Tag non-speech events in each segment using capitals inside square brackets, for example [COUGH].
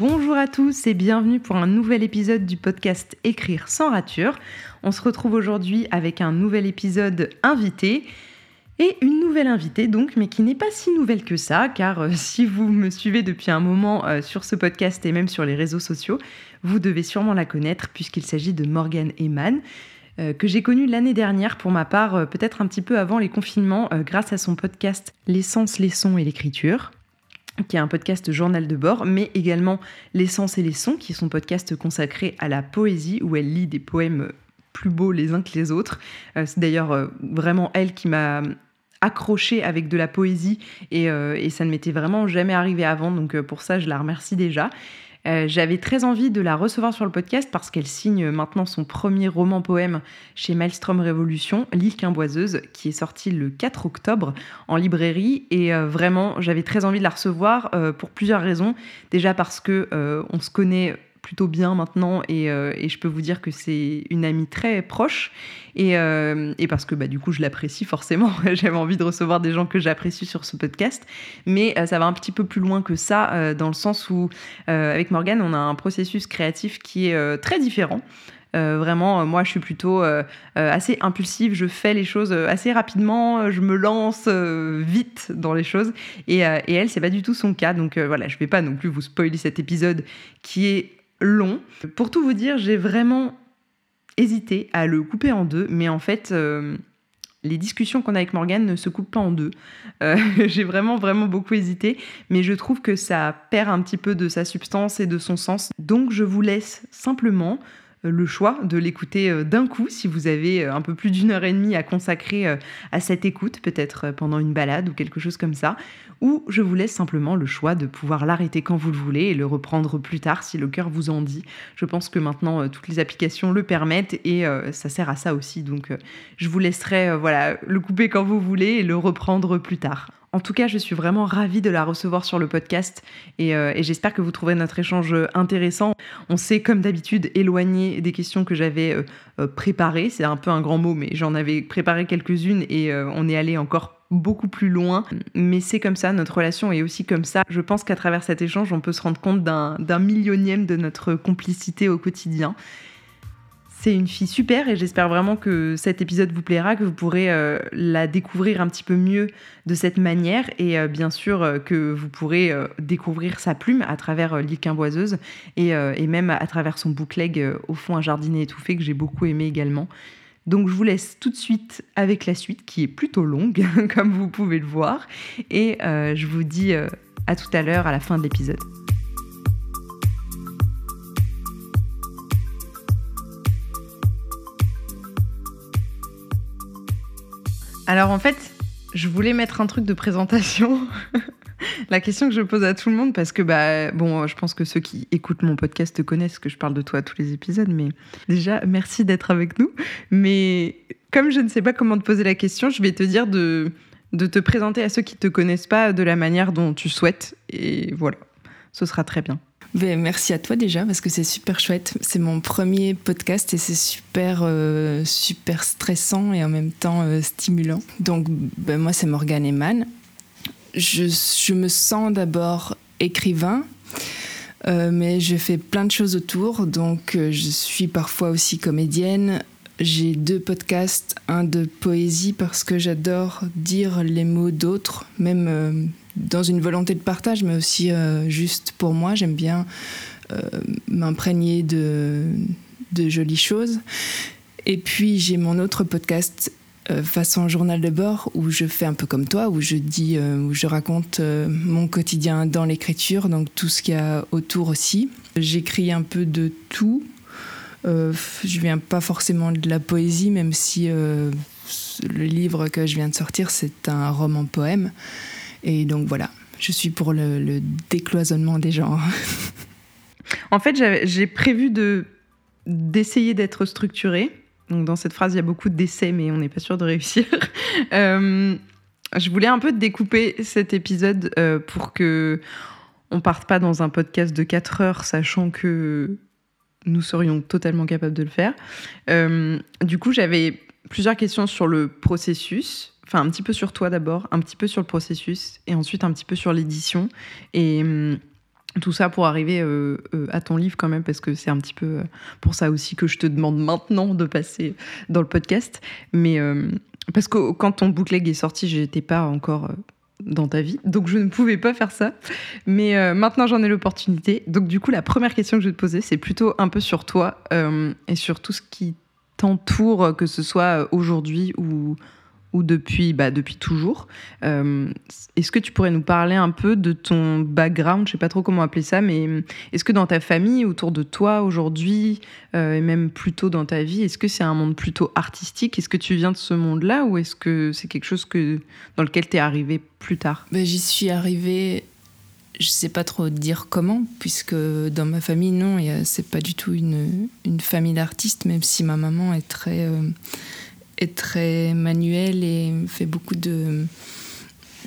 bonjour à tous et bienvenue pour un nouvel épisode du podcast Écrire sans rature. On se retrouve aujourd'hui avec un nouvel épisode invité et une nouvelle invitée donc, mais qui n'est pas si nouvelle que ça, car euh, [LAUGHS] si vous me suivez depuis un moment euh, sur ce podcast et même sur les réseaux sociaux, vous devez sûrement la connaître puisqu'il s'agit de Morgane Eman. Euh, que j'ai connue l'année dernière pour ma part, peut-être un petit peu avant les confinements, grâce à son podcast L'essence, les sons et l'écriture qui est un podcast journal de bord, mais également L'essence et les sons, qui est son podcast consacré à la poésie, où elle lit des poèmes plus beaux les uns que les autres. Euh, c'est d'ailleurs euh, vraiment elle qui m'a accroché avec de la poésie euh, et ça ne m'était vraiment jamais arrivé avant, donc pour ça je la remercie déjà. Euh, j'avais très envie de la recevoir sur le podcast parce qu'elle signe maintenant son premier roman poème chez Maelstrom Révolution, L'île quimboiseuse, qui est sorti le 4 octobre en librairie. Et euh, vraiment, j'avais très envie de la recevoir euh, pour plusieurs raisons. Déjà parce que on se connaît plutôt bien maintenant euh, et, je peux vous dire que c'est une amie très proche et, euh, parce que bah, du coup je l'apprécie forcément. [LAUGHS] J'avais envie de recevoir des gens que j'apprécie sur ce podcast, mais euh, ça va un petit peu plus loin que ça dans le sens où avec Morgane on a un processus créatif qui est très différent. vraiment, moi, je suis plutôt assez impulsive. Je fais les choses assez rapidement. Je me lance vite dans les choses. Et, et elle, c'est pas du tout son cas. Donc voilà, je vais pas non plus vous spoiler cet épisode qui est long. Pour tout vous dire, j'ai vraiment hésité à le couper en deux, mais en fait, euh, les discussions qu'on a avec Morgane ne se coupent pas en deux. Euh, [LAUGHS] j'ai vraiment, vraiment beaucoup hésité, mais je trouve que ça perd un petit peu de sa substance et de son sens. Donc, je vous laisse simplement le choix de l'écouter euh, d'un coup si vous avez euh, un peu plus d'une heure et demie à consacrer euh, à cette écoute, peut-être pendant une balade ou quelque chose comme ça, ou je vous laisse simplement le choix de pouvoir l'arrêter quand vous le voulez et le reprendre plus tard si le cœur vous en dit. Je pense que maintenant toutes les applications le permettent et ça sert à ça aussi. Donc je vous laisserai voilà, le couper quand vous voulez et le reprendre plus tard. En tout cas, je suis vraiment ravie de la recevoir sur le podcast euh, et, j'espère que vous trouverez notre échange intéressant. On s'est, comme d'habitude, éloigné des questions que j'avais euh, euh, préparées. C'est un peu un grand mot, mais j'en avais préparé quelques-unes et on est allé encore beaucoup plus loin. Mais c'est comme ça, notre relation est aussi comme ça. Je pense qu'à travers cet échange, on peut se rendre compte d'un millionième de notre complicité au quotidien. C'est une fille super et j'espère vraiment que cet épisode vous plaira, que vous pourrez euh, la découvrir un petit peu mieux de cette manière et euh, bien sûr euh, que vous pourrez découvrir sa plume à travers l'île quimboiseuse et, même à travers son bookleg au fond un jardinet étouffé que j'ai beaucoup aimé également. Donc je vous laisse tout de suite avec la suite qui est plutôt longue [LAUGHS] comme vous pouvez le voir et je vous dis à tout à l'heure à la fin de l'épisode. Alors en fait, je voulais mettre un truc de présentation. [LAUGHS] La question que je pose à tout le monde, parce que bah bon, je pense que ceux qui écoutent mon podcast connaissent que je parle de toi à tous les épisodes, mais déjà merci d'être avec nous. Mais comme je ne sais pas comment te poser la question, je vais te dire de de te présenter à ceux qui te connaissent pas de la manière dont tu souhaites, et voilà, ce sera très bien. Ben, merci à toi déjà parce que c'est super chouette. C'est mon premier podcast et c'est super euh, super stressant et en même temps euh, stimulant. Donc ben, moi c'est Morgane Eman. Je, je me sens d'abord écrivain, euh, mais je fais plein de choses autour. Donc je suis parfois aussi comédienne. J'ai deux podcasts, un de poésie parce que j'adore dire les mots d'autres, même dans une volonté de partage, mais aussi euh, juste pour moi. J'aime bien euh, m'imprégner de, jolies choses. Et puis j'ai mon autre podcast euh, façon journal de bord où je fais un peu comme toi, où je dis, où je raconte mon quotidien dans l'écriture, donc tout ce qu'il y a autour aussi. J'écris un peu de tout. je viens pas forcément de la poésie, même si le livre que je viens de sortir, c'est un roman poème. Et donc voilà, je suis pour le, décloisonnement des genres. [LAUGHS] en fait, j'ai prévu de d'essayer d'être structurée. Donc dans cette phrase, il y a beaucoup d'essais, mais on n'est pas sûr de réussir. [LAUGHS] Euh, je voulais un peu découper cet épisode euh, pour que on parte pas dans un podcast de 4 heures, sachant que nous serions totalement capables de le faire. Euh, du coup, j'avais plusieurs questions sur le processus, enfin un petit peu sur toi d'abord, un petit peu sur le processus et ensuite un petit peu sur l'édition. Et hum, tout ça pour arriver à ton livre quand même, parce que c'est un petit peu pour ça aussi que je te demande maintenant de passer dans le podcast. Mais parce que quand ton bootleg est sorti, j'étais pas encore dans ta vie, donc je ne pouvais pas faire ça. Mais euh, maintenant j'en ai l'opportunité. Donc du coup, la première question que je vais te poser, c'est plutôt un peu sur toi euh, et sur tout ce qui t'entoure, que ce soit aujourd'hui ou, ou depuis, bah, depuis toujours. Euh, est-ce que tu pourrais nous parler un peu de ton background Je sais pas trop comment appeler ça, mais est-ce que dans ta famille, autour de toi aujourd'hui, euh, et même plutôt dans ta vie, est-ce que c'est un monde plutôt artistique? Est-ce que tu viens de ce monde-là ou est-ce que c'est quelque chose que, dans lequel tu es arrivé plus tard? Ben, J'y suis arrivée je sais pas trop dire comment, puisque dans ma famille, non, c'est pas du tout une, une famille d'artistes, même si ma maman est très, euh, est très manuel et fait beaucoup de,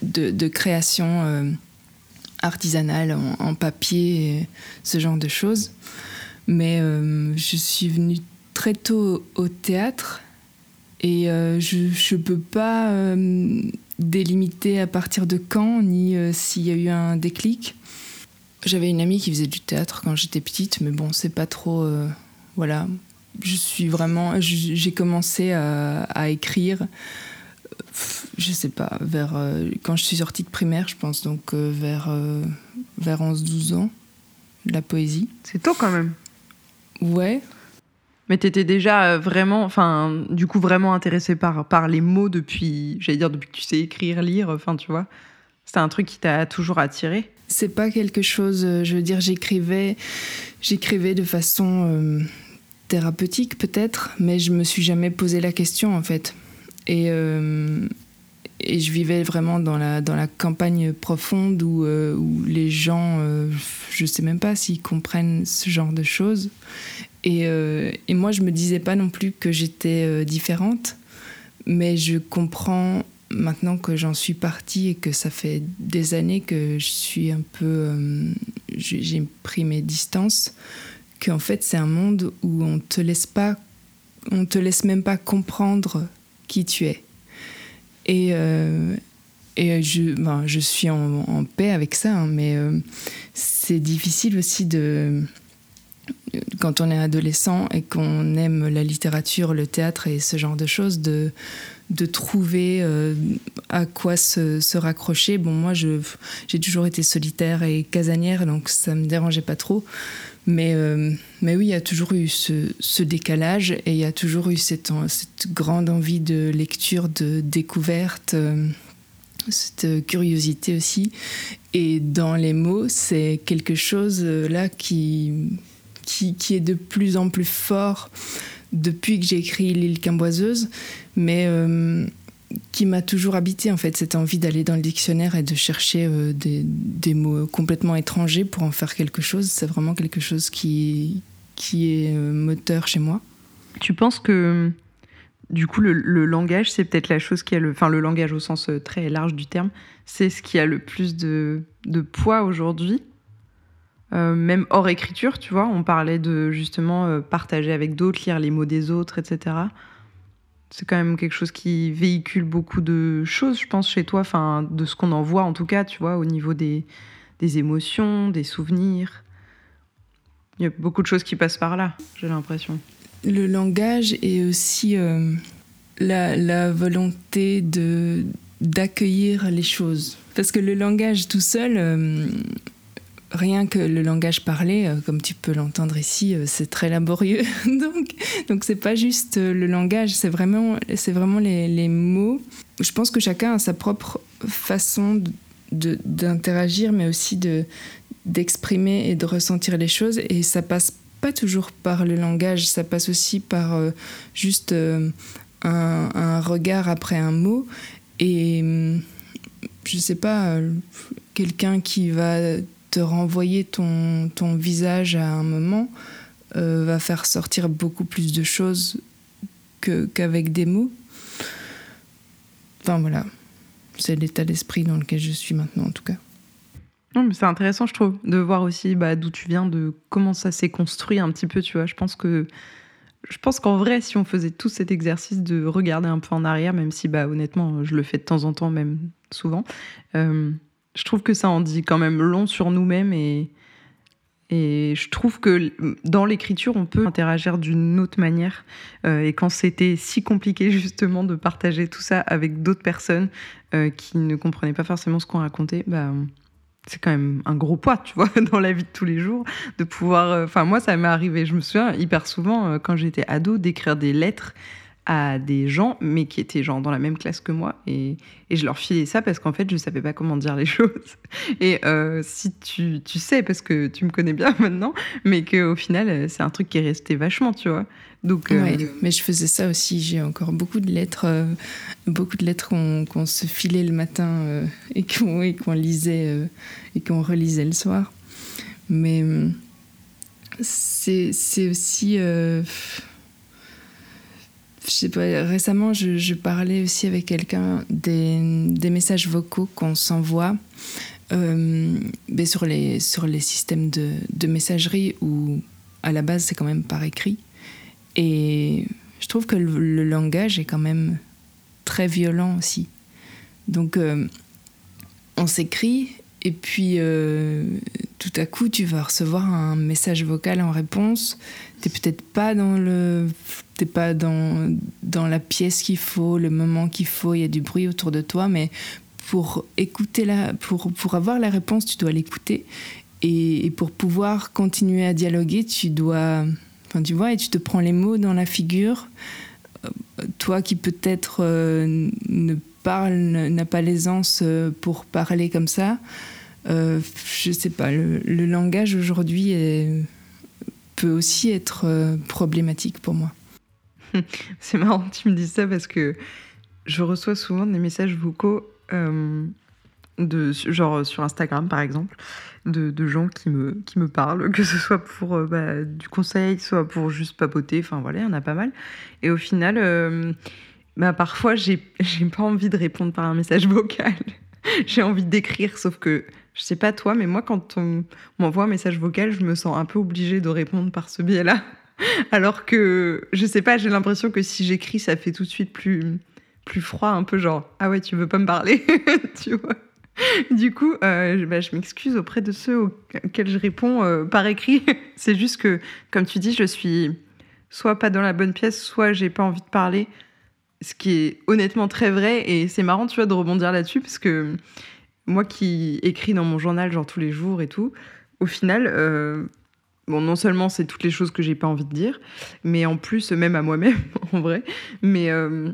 de, créations euh, artisanales en, papier, ce genre de choses. Mais euh, je suis venue très tôt au théâtre et euh, je ne peux pas délimiter à partir de quand ni s'il y a eu un déclic. J'avais une amie qui faisait du théâtre quand j'étais petite, mais bon, c'est pas trop. voilà, je suis vraiment. J'ai commencé à, écrire, je sais pas, vers. Euh, quand je suis sortie de primaire, je pense, donc euh, vers, euh, vers 11-12 ans, la poésie. C'est tôt quand même. Ouais. Mais tu étais déjà vraiment, enfin, du coup, vraiment intéressée par, par les mots depuis, j'allais dire, depuis que tu sais écrire, lire, enfin, tu vois. C'était un truc qui t'a toujours attiré C'est pas quelque chose, je veux dire, j'écrivais, j'écrivais de façon thérapeutique peut-être, mais je me suis jamais posé la question en fait. Et, euh, et je vivais vraiment dans la, dans la campagne profonde où, euh, où les gens, euh, je sais même pas s'ils comprennent ce genre de choses. Et, et, moi, je me disais pas non plus que j'étais différente, mais je comprends maintenant que j'en suis partie et que ça fait des années que je suis un peu. j'ai pris mes distances qu'en fait c'est un monde où on te laisse pas, on te laisse même pas comprendre qui tu es. Et, euh, et je, ben, je suis en, paix avec ça, hein, mais euh, c'est difficile aussi de quand on est adolescent et qu'on aime la littérature, le théâtre et ce genre de choses, de, de trouver euh, à quoi se, se, raccrocher. Bon, moi, j'ai toujours été solitaire et casanière, donc ça me dérangeait pas trop. Mais, euh, mais oui, il y a toujours eu ce, décalage et il y a toujours eu cette, grande envie de lecture, de découverte, euh, cette curiosité aussi. Et dans les mots, c'est quelque chose euh, là qui, qui, qui, est de plus en plus fort depuis que j'ai écrit L'île Quimboiseuse. Mais qui m'a toujours habité en fait, cette envie d'aller dans le dictionnaire et de chercher euh, des, mots complètement étrangers pour en faire quelque chose. C'est vraiment quelque chose qui, qui est euh, moteur chez moi. Tu penses que du coup le, langage, c'est peut-être la chose qui a le, enfin le langage au sens euh, très large du terme, c'est ce qui a le plus de, de poids aujourd'hui. même hors écriture, tu vois, on parlait de justement partager avec d'autres, lire les mots des autres, etc c'est quand même quelque chose qui véhicule beaucoup de choses, je pense, chez toi, enfin, de ce qu'on en voit en tout cas, tu vois, au niveau des, des émotions, des souvenirs. Il y a beaucoup de choses qui passent par là, j'ai l'impression. Le langage est aussi euh, la, la, volonté d'accueillir les choses. Parce que le langage tout seul, euh, rien que le langage parlé, euh, comme tu peux l'entendre ici, euh, c'est très laborieux. [LAUGHS] donc, donc c'est pas juste euh, le langage, c'est vraiment, c'est vraiment les, mots. Je pense que chacun a sa propre façon d'interagir, mais aussi de d'exprimer et de ressentir les choses. Et ça passe pas toujours par le langage, ça passe aussi par juste un, un, regard après un mot. Et hum, je sais pas, quelqu'un qui va te renvoyer ton, ton visage à un moment euh, va faire sortir beaucoup plus de choses qu'avec des mots. Enfin voilà, c'est l'état d'esprit dans lequel je suis maintenant en tout cas. Non, mais c'est intéressant, je trouve, de voir aussi bah, d'où tu viens, de comment ça s'est construit un petit peu, tu vois. Je pense que je pense qu'en vrai, si on faisait tout cet exercice de regarder un peu en arrière, même si bah honnêtement, je le fais de temps en temps, même souvent, euh, je trouve que ça en dit quand même long sur nous-mêmes et Et je trouve que dans l'écriture, on peut interagir d'une autre manière. Euh, et quand c'était si compliqué justement de partager tout ça avec d'autres personnes euh, qui ne comprenaient pas forcément ce qu'on racontait, bah, c'est quand même un gros poids, tu vois, [LAUGHS] dans la vie de tous les jours, de pouvoir... Euh, enfin, moi, ça m'est arrivé, je me souviens hyper souvent, quand j'étais ado, d'écrire des lettres à des gens, mais qui étaient genre dans la même classe que moi. Et, et je leur filais ça parce qu'en fait, je savais pas comment dire les [LAUGHS] choses. Et euh, si tu, tu, sais, parce que tu me connais bien [LAUGHS] maintenant, mais qu'au final, euh, c'est un truc qui est resté vachement, tu vois. Donc, euh, mais je faisais ça aussi. J'ai encore beaucoup de lettres, beaucoup de lettres qu'on se filait le matin et qu'on lisait et qu'on relisait le soir. Mais c'est aussi récemment, je, parlais aussi avec quelqu'un des, messages vocaux qu'on s'envoie euh, sur, les, systèmes de, de, messagerie où, à la base, c'est quand même par écrit. Et je trouve que le, langage est quand même très violent aussi. Donc, euh, on s'écrit et puis euh, tout à coup, tu vas recevoir un message vocal en réponse. T'es peut-être pas dans le, t'es pas dans dans la pièce qu'il faut, le moment qu'il faut. Il y a du bruit autour de toi, mais pour écouter la, pour pour avoir la réponse, tu dois l'écouter. Et, pour pouvoir continuer à dialoguer, tu dois, enfin tu vois, et tu te prends les mots dans la figure. Euh, toi qui peut-être euh, ne parle, n'a pas l'aisance pour parler comme ça euh, je sais pas, le, langage aujourd'hui aussi être euh, problématique pour moi. [LAUGHS] C'est marrant que tu me dises ça parce que je reçois souvent des messages vocaux, euh, de, genre sur Instagram par exemple, de, gens qui me, qui me parlent, que ce soit pour bah, du conseil, soit pour juste papoter, enfin voilà, il y en a pas mal. Et au final, bah, parfois [LAUGHS] j'ai pas envie de répondre par un message vocal. [LAUGHS] j'ai envie d'écrire, sauf que je sais pas toi, mais moi, quand on m'envoie un message vocal, je me sens un peu obligée de répondre par ce biais-là. [LAUGHS] Alors que, je sais pas, j'ai l'impression que si j'écris, ça fait tout de suite plus, plus froid, un peu genre, ah ouais, tu veux pas me parler, [LAUGHS] tu vois. Du coup, euh, bah, je m'excuse auprès de ceux auxquels je réponds euh, par écrit. [LAUGHS] C'est juste que, comme tu dis, je suis soit pas dans la bonne pièce, soit j'ai pas envie de parler. Ce qui est honnêtement très vrai. Et c'est marrant, tu vois, de rebondir là-dessus, parce que moi qui écris dans mon journal genre tous les jours et tout, au final, euh, bon, non seulement c'est toutes les choses que j'ai pas envie de dire, mais en plus, même à moi-même, [LAUGHS] en vrai, mais euh,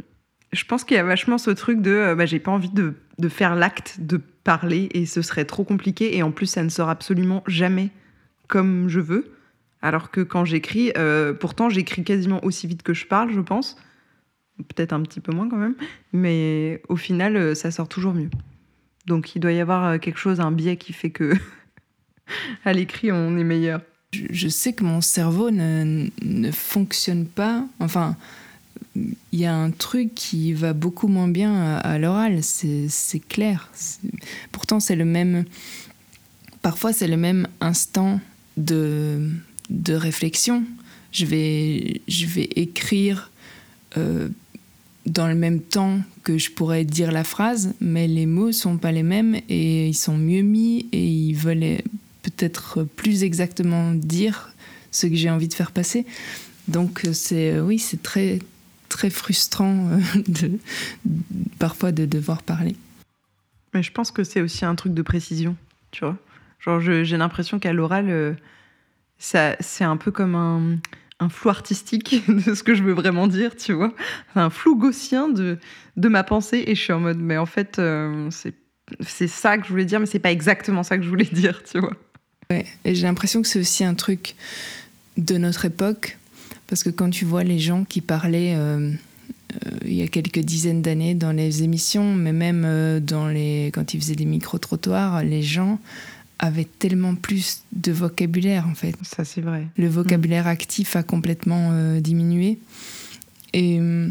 je pense qu'il y a vachement ce truc de euh, bah, j'ai pas envie de, de faire l'acte de parler et ce serait trop compliqué et en plus, ça ne sort absolument jamais comme je veux. Alors que quand j'écris, pourtant j'écris quasiment aussi vite que je parle, je pense. Peut-être un petit peu moins quand même, mais au final, ça sort toujours mieux. Donc il doit y avoir euh, quelque chose, un biais qui fait que [LAUGHS] à l'écrit on est meilleur. Je sais que mon cerveau ne, ne fonctionne pas. Enfin, il y a un truc qui va beaucoup moins bien à, l'oral, c'est clair. Pourtant, c'est le même. Parfois, c'est le même instant de, de réflexion. Je vais, je vais écrire euh, dans le même temps que je pourrais dire la phrase, mais les mots sont pas les mêmes et ils sont mieux mis et ils veulent peut-être plus exactement dire ce que j'ai envie de faire passer. Donc c'est oui, c'est très très frustrant euh, [LAUGHS] parfois de devoir parler. Mais je pense que c'est aussi un truc de précision, tu vois. Genre j'ai l'impression qu'à l'oral, euh, ça c'est un peu comme un un flou artistique [LAUGHS] de ce que je veux vraiment dire, tu vois. Un flou gaussien de, de ma pensée et je suis en mode, mais en fait, euh, c'est ça que je voulais dire, mais c'est pas exactement ça que je voulais [LAUGHS] dire, tu vois. Ouais, et j'ai l'impression que c'est aussi un truc de notre époque, parce que quand tu vois les gens qui parlaient euh, euh, il y a quelques dizaines d'années dans les émissions, mais même dans les, quand ils faisaient des micro-trottoirs, les gens avait tellement plus de vocabulaire en fait. Ça c'est vrai. Le vocabulaire actif a complètement euh, diminué. Et euh,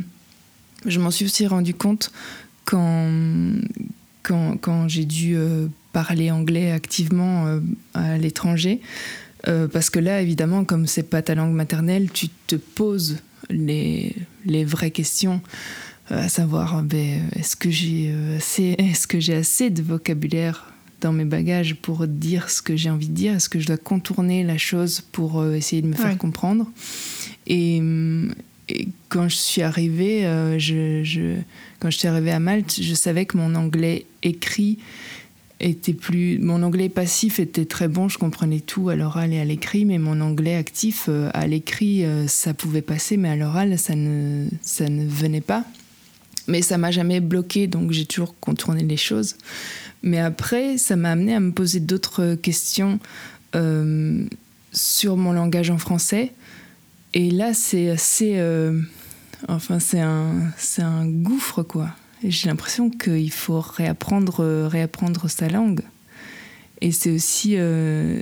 je m'en suis aussi rendu compte quand, quand, quand j'ai dû euh, parler anglais activement à l'étranger. parce que là, évidemment, comme c'est pas ta langue maternelle, tu te poses les, les vraies questions à savoir ben, est-ce que j'ai assez, [LAUGHS] est-ce que j'ai assez de vocabulaire dans mes bagages pour dire ce que j'ai envie de dire Est-ce que je dois contourner la chose pour euh, essayer de me faire comprendre? Et, quand je suis arrivée, euh, je, quand je suis arrivée à Malte, je savais que mon anglais écrit était plus. Mon anglais passif était très bon, je comprenais tout à l'oral et à l'écrit, mais mon anglais actif, euh, à l'écrit, ça pouvait passer, mais à l'oral, ça ne, ça ne venait pas. Mais ça m'a jamais bloqué, donc j'ai toujours contourné les choses. Mais après, ça m'a amené à me poser d'autres questions euh, sur mon langage en français. Et là, c'est assez. Euh, enfin, c'est un, un gouffre, quoi. J'ai l'impression qu'il faut réapprendre, réapprendre sa langue. Et c'est aussi, euh,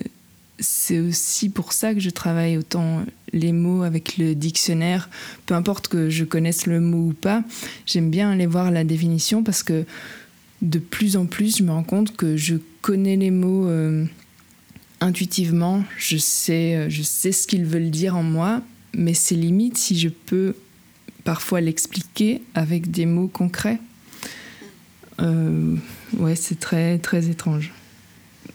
c'est aussi pour ça que je travaille autant les mots avec le dictionnaire. Peu importe que je connaisse le mot ou pas, j'aime bien aller voir la définition parce que de plus en plus, je me rends compte que je connais les mots euh, intuitivement, je sais, euh, je sais ce qu'ils veulent dire en moi, mais c'est limite si je peux parfois l'expliquer avec des mots concrets. Euh, ouais, c'est très, très étrange.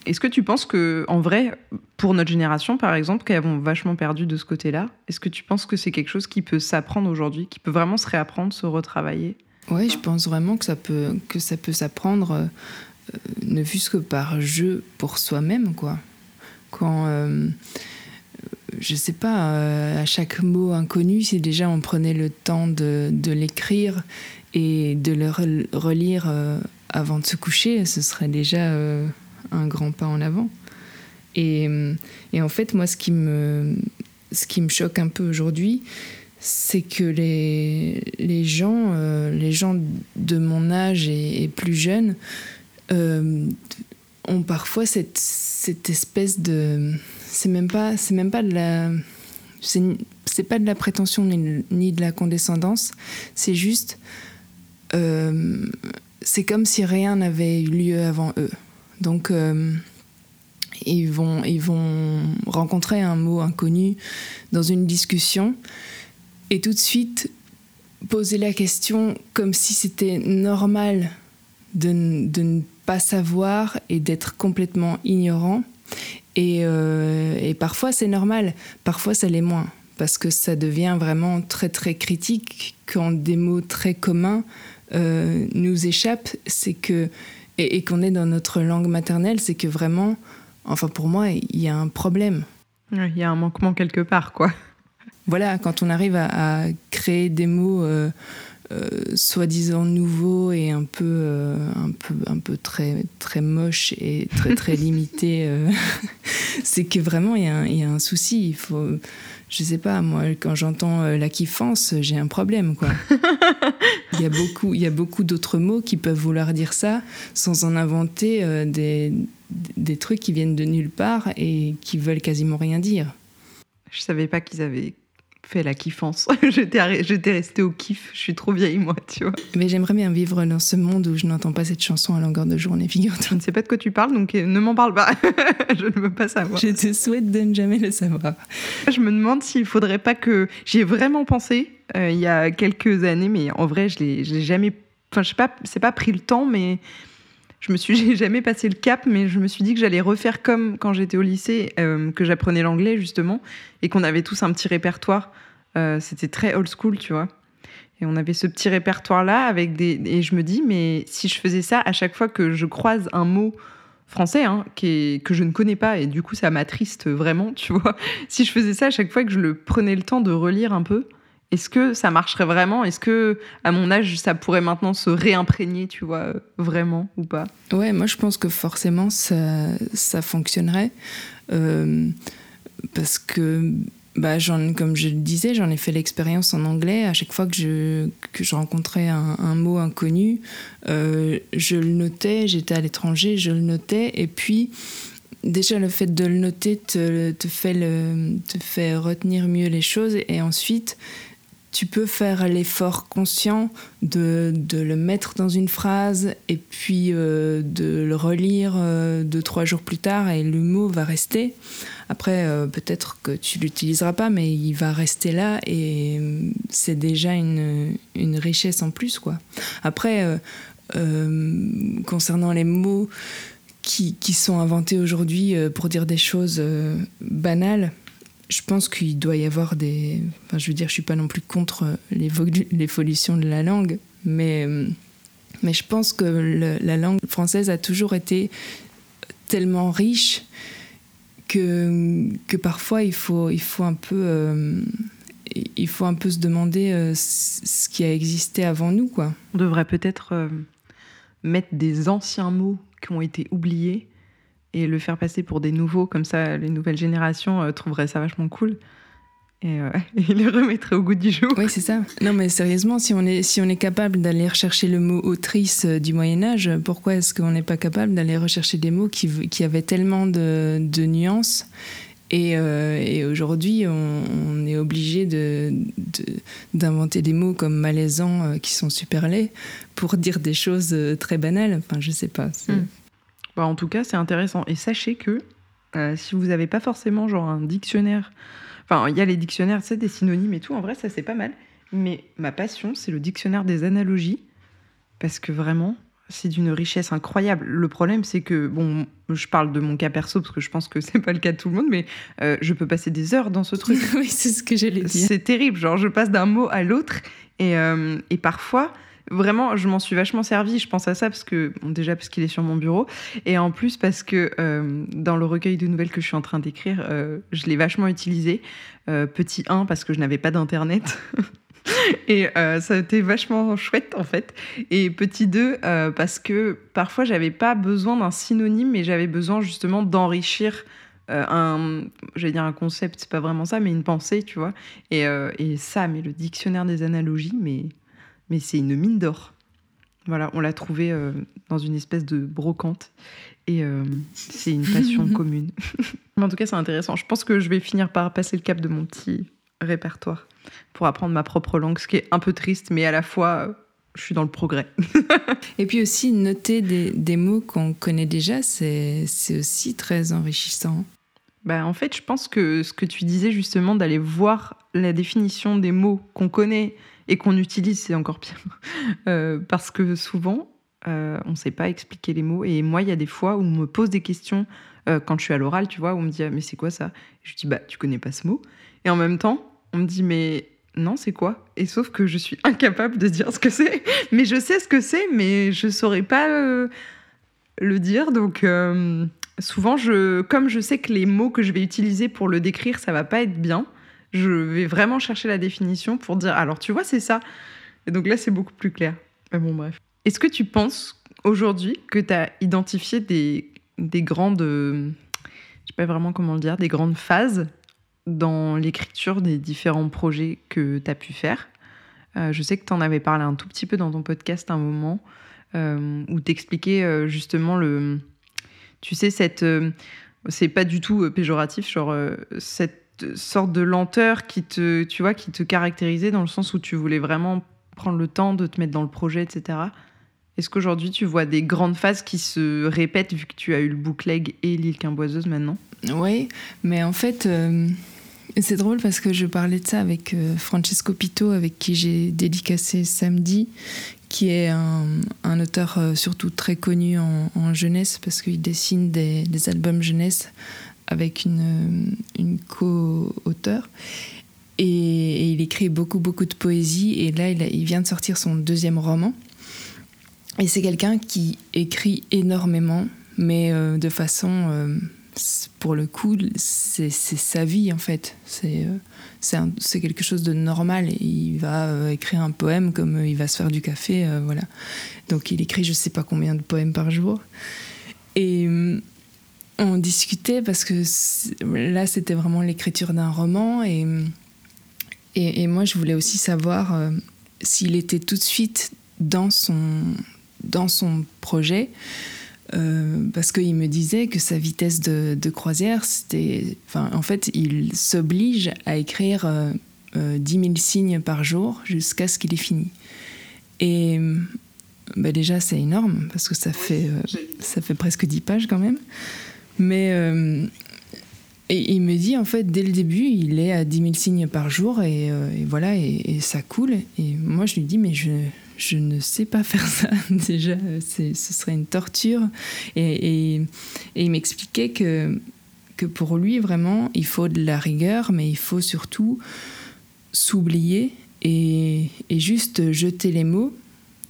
Est-ce que tu penses que, en vrai, pour notre génération, par exemple, qui avons vachement perdu de ce côté-là, est-ce que tu penses que c'est quelque chose qui peut s'apprendre aujourd'hui, qui peut vraiment se réapprendre, se retravailler? Oui, je pense vraiment que ça peut, que ça peut s'apprendre, euh, ne fût-ce que par jeu pour soi-même, quoi. Quand, euh, je sais pas, euh, à chaque mot inconnu, si déjà on prenait le temps de, de l'écrire et de le relire avant de se coucher, ce serait déjà un grand pas en avant. Et, et, en fait, moi, ce qui me, ce qui me choque un peu aujourd'hui, c'est que les, les gens, euh, les gens de mon âge et, plus jeunes, euh, ont parfois cette, cette espèce de. C'est même pas, c'est même pas de la. C'est pas de la prétention ni, de la condescendance, c'est juste. Euh, c'est comme si rien n'avait eu lieu avant eux. Donc. ils vont, ils vont rencontrer un mot inconnu dans une discussion et tout de suite poser la question comme si c'était normal de, de, ne pas savoir et d'être complètement ignorant. Et, euh, et parfois c'est normal, parfois ça l'est moins, parce que ça devient vraiment très très critique quand des mots très communs euh, nous échappent, c'est que et, et qu'on est dans notre langue maternelle, c'est que vraiment, enfin pour moi, il y a un problème. Il y a un manquement quelque part, quoi voilà, quand on arrive à, créer des mots euh, euh, soi-disant nouveaux et un peu, euh, un peu, un peu très, très moches et très, très [LAUGHS] limités, [LAUGHS] c'est que vraiment il y, y, a un souci. Il faut, je sais pas, moi, quand j'entends la kiffance, j'ai un problème, quoi. [LAUGHS] il y a beaucoup, il y a beaucoup d'autres mots qui peuvent vouloir dire ça sans en inventer des, des trucs qui viennent de nulle part et qui veulent quasiment rien dire. Je savais pas qu'ils avaient fait la kiffance. [LAUGHS] j'étais, restée au kiff. Je suis trop vieille, moi, tu vois. Mais j'aimerais bien vivre dans ce monde où je n'entends pas cette chanson à longueur de journée, figure-toi. Je ne sais pas de quoi tu parles, donc euh, ne m'en parle pas. [LAUGHS] je ne veux pas savoir. Je te souhaite de ne jamais le savoir. Je me demande s'il faudrait pas que. J'y ai vraiment pensé euh, il y a quelques années, mais en vrai, je l'ai jamais. Enfin, je sais pas, c'est pas pris le temps, mais je me suis [LAUGHS] j'ai jamais passé le cap, mais je me suis dit que j'allais refaire comme quand j'étais au lycée, euh, que j'apprenais l'anglais justement, et qu'on avait tous un petit répertoire. Euh, c'était très old school, tu vois. Et on avait ce petit répertoire là avec des. Et je me dis, mais si je faisais ça à chaque fois que je croise un mot français hein, que je ne connais pas et du coup ça m'attriste vraiment, tu vois. [LAUGHS] Si je faisais ça à chaque fois que je le prenais le temps de relire un peu, est-ce que ça marcherait vraiment? Est-ce que à mon âge ça pourrait maintenant se réimprégner, tu vois, vraiment ou pas? Ouais, moi je pense que forcément ça, fonctionnerait euh, parce que bah, comme je le disais, j'en ai fait l'expérience en anglais. À chaque fois que je, rencontrais un, mot inconnu, euh, je le notais. J'étais à l'étranger, je le notais. Et puis, déjà, le fait de le noter te fait retenir mieux les choses. Et ensuite, tu peux faire l'effort conscient de, de, le mettre dans une phrase et puis euh, de le relire euh, deux, trois jours plus tard et le mot va rester. Après, euh, peut-être que tu l'utiliseras pas, mais il va rester là et c'est déjà une, une, richesse en plus. quoi. Après, concernant les mots qui, qui sont inventés aujourd'hui pour dire des choses banales je pense qu'il doit y avoir des. Enfin, je veux dire, je suis pas non plus contre l'évolution de la langue, mais, mais je pense que la langue française a toujours été tellement riche que, que parfois il faut, il faut un peu. Euh, il faut un peu se demander euh, ce qui a existé avant nous, quoi. On devrait peut-être euh, mettre des anciens mots qui ont été oubliés et le faire passer pour des nouveaux, comme ça les nouvelles générations euh, trouveraient ça vachement cool. Et, euh, [LAUGHS] les remettrait au goût du jour. Oui, c'est ça. Non, mais sérieusement, si on est, si on est capable d'aller rechercher le mot autrice euh, du Moyen-Âge, pourquoi est-ce qu'on n'est pas capable d'aller rechercher des mots qui, qui avaient tellement de, de nuances? Et, et aujourd'hui, on, est obligé d'inventer de, des mots comme malaisant qui sont super laids pour dire des choses très banales. Enfin, je sais pas. Hmm. Bah, en tout cas, c'est intéressant. Et sachez que euh, si vous n'avez pas forcément genre un dictionnaire, enfin, il y a les dictionnaires, c'est des synonymes et tout, en vrai, ça c'est pas mal. Mais ma passion, c'est le dictionnaire des analogies, parce que vraiment, c'est d'une richesse incroyable. Le problème, c'est que, bon, je parle de mon cas perso, parce que je pense que c'est pas le cas de tout le monde, mais euh, je peux passer des heures dans ce truc. [LAUGHS] oui, c'est ce que j'allais dire. C'est terrible, genre, je passe d'un mot à l'autre, et, euh, et parfois, Vraiment, je m'en suis vachement servi. Je pense à ça parce que, déjà parce qu'il est sur mon bureau, et en plus parce que euh, dans le recueil de nouvelles que je suis en train d'écrire, euh, je l'ai vachement utilisé. Euh, petit 1 parce que je n'avais pas d'internet. [LAUGHS] et ça a été vachement chouette en fait. Et petit 2 parce que parfois j'avais pas besoin d'un synonyme, mais j'avais besoin justement d'enrichir un, j'allais dire un concept, c'est pas vraiment ça, mais une pensée, tu vois. Et ça, mais le dictionnaire des analogies, mais mais c'est une mine d'or. Voilà, on l'a trouvé euh, dans une espèce de brocante et euh, c'est une passion [LAUGHS] commune. [LAUGHS] Mais en tout cas, c'est intéressant. Je pense que je vais finir par passer le cap de mon petit répertoire pour apprendre ma propre langue, ce qui est un peu triste, mais à la fois, je suis dans le progrès. [LAUGHS] et puis aussi, noter des, des mots qu'on connaît déjà, c'est aussi très enrichissant. Bah, en fait, je pense que ce que tu disais justement, d'aller voir la définition des mots qu'on connaît et qu'on utilise, c'est encore pire. [LAUGHS] Euh, parce que souvent, euh, on ne sait pas expliquer les mots. Et moi, il y a des fois où on me pose des questions euh, quand je suis à l'oral, tu vois, où on me dit ah, Mais c'est quoi ça? Je dis Bah, tu connais pas ce mot. Et en même temps, on me dit Mais non, c'est quoi? Et sauf que je suis [LAUGHS] incapable de dire ce que c'est. Mais je sais ce que c'est, mais je saurais pas le dire. Donc. Souvent, je, comme je sais que les mots que je vais utiliser pour le décrire, ça va pas être bien, je vais vraiment chercher la définition pour dire alors tu vois c'est ça. Et donc là c'est beaucoup plus clair. Mais bon bref. Est-ce que tu penses aujourd'hui que tu as identifié des, des grandes je sais pas vraiment comment le dire, des grandes phases dans l'écriture des différents projets que tu as pu faire? Euh, Je sais que tu en avais parlé un tout petit peu dans ton podcast un moment euh, où tu expliquais euh, justement le tu sais cette c'est pas du tout péjoratif genre cette sorte de lenteur qui te, tu vois, qui te caractérisait dans le sens où tu voulais vraiment prendre le temps de te mettre dans le projet, etc. Est-ce qu'aujourd'hui tu vois des grandes phases qui se répètent vu que tu as eu le boucleg et l'île quimboiseuse maintenant? Oui, mais en fait, euh, c'est drôle parce que je parlais de ça avec euh, Francesco Pito, avec qui j'ai dédicacé samedi, qui est un, auteur euh, surtout très connu en, jeunesse parce qu'il dessine des, des, albums jeunesse avec une, co-auteure. Et, il écrit beaucoup, beaucoup de poésie. Et là, il, vient de sortir son deuxième roman. Et c'est quelqu'un qui écrit énormément, mais euh, de façon, euh, pour le coup, c'est sa vie en fait. C'est euh, quelque chose de normal. Il va écrire un poème comme il va se faire du café, voilà. Donc il écrit je sais pas combien de poèmes par jour. Et on discutait parce que là, c'était vraiment l'écriture d'un roman et, et, moi, je voulais aussi savoir euh, s'il était tout de suite dans son, dans son projet. Euh, parce qu'il me disait que sa vitesse de, croisière, c'était. Enfin, en fait, il s'oblige à écrire euh, 10 000 signes par jour jusqu'à ce qu'il ait fini. Et bah, déjà, c'est énorme, parce que ça fait, euh, ça fait presque 10 pages quand même. Mais. Euh, Et il me dit, en fait, dès le début, il est à 10 000 signes par jour et, voilà, et, ça coule. Et moi, je lui dis, mais je, je ne sais pas faire ça. [LAUGHS] Déjà, ce serait une torture. Et, et il m'expliquait que, que pour lui, vraiment, il faut de la rigueur, mais il faut surtout s'oublier et, juste jeter les mots.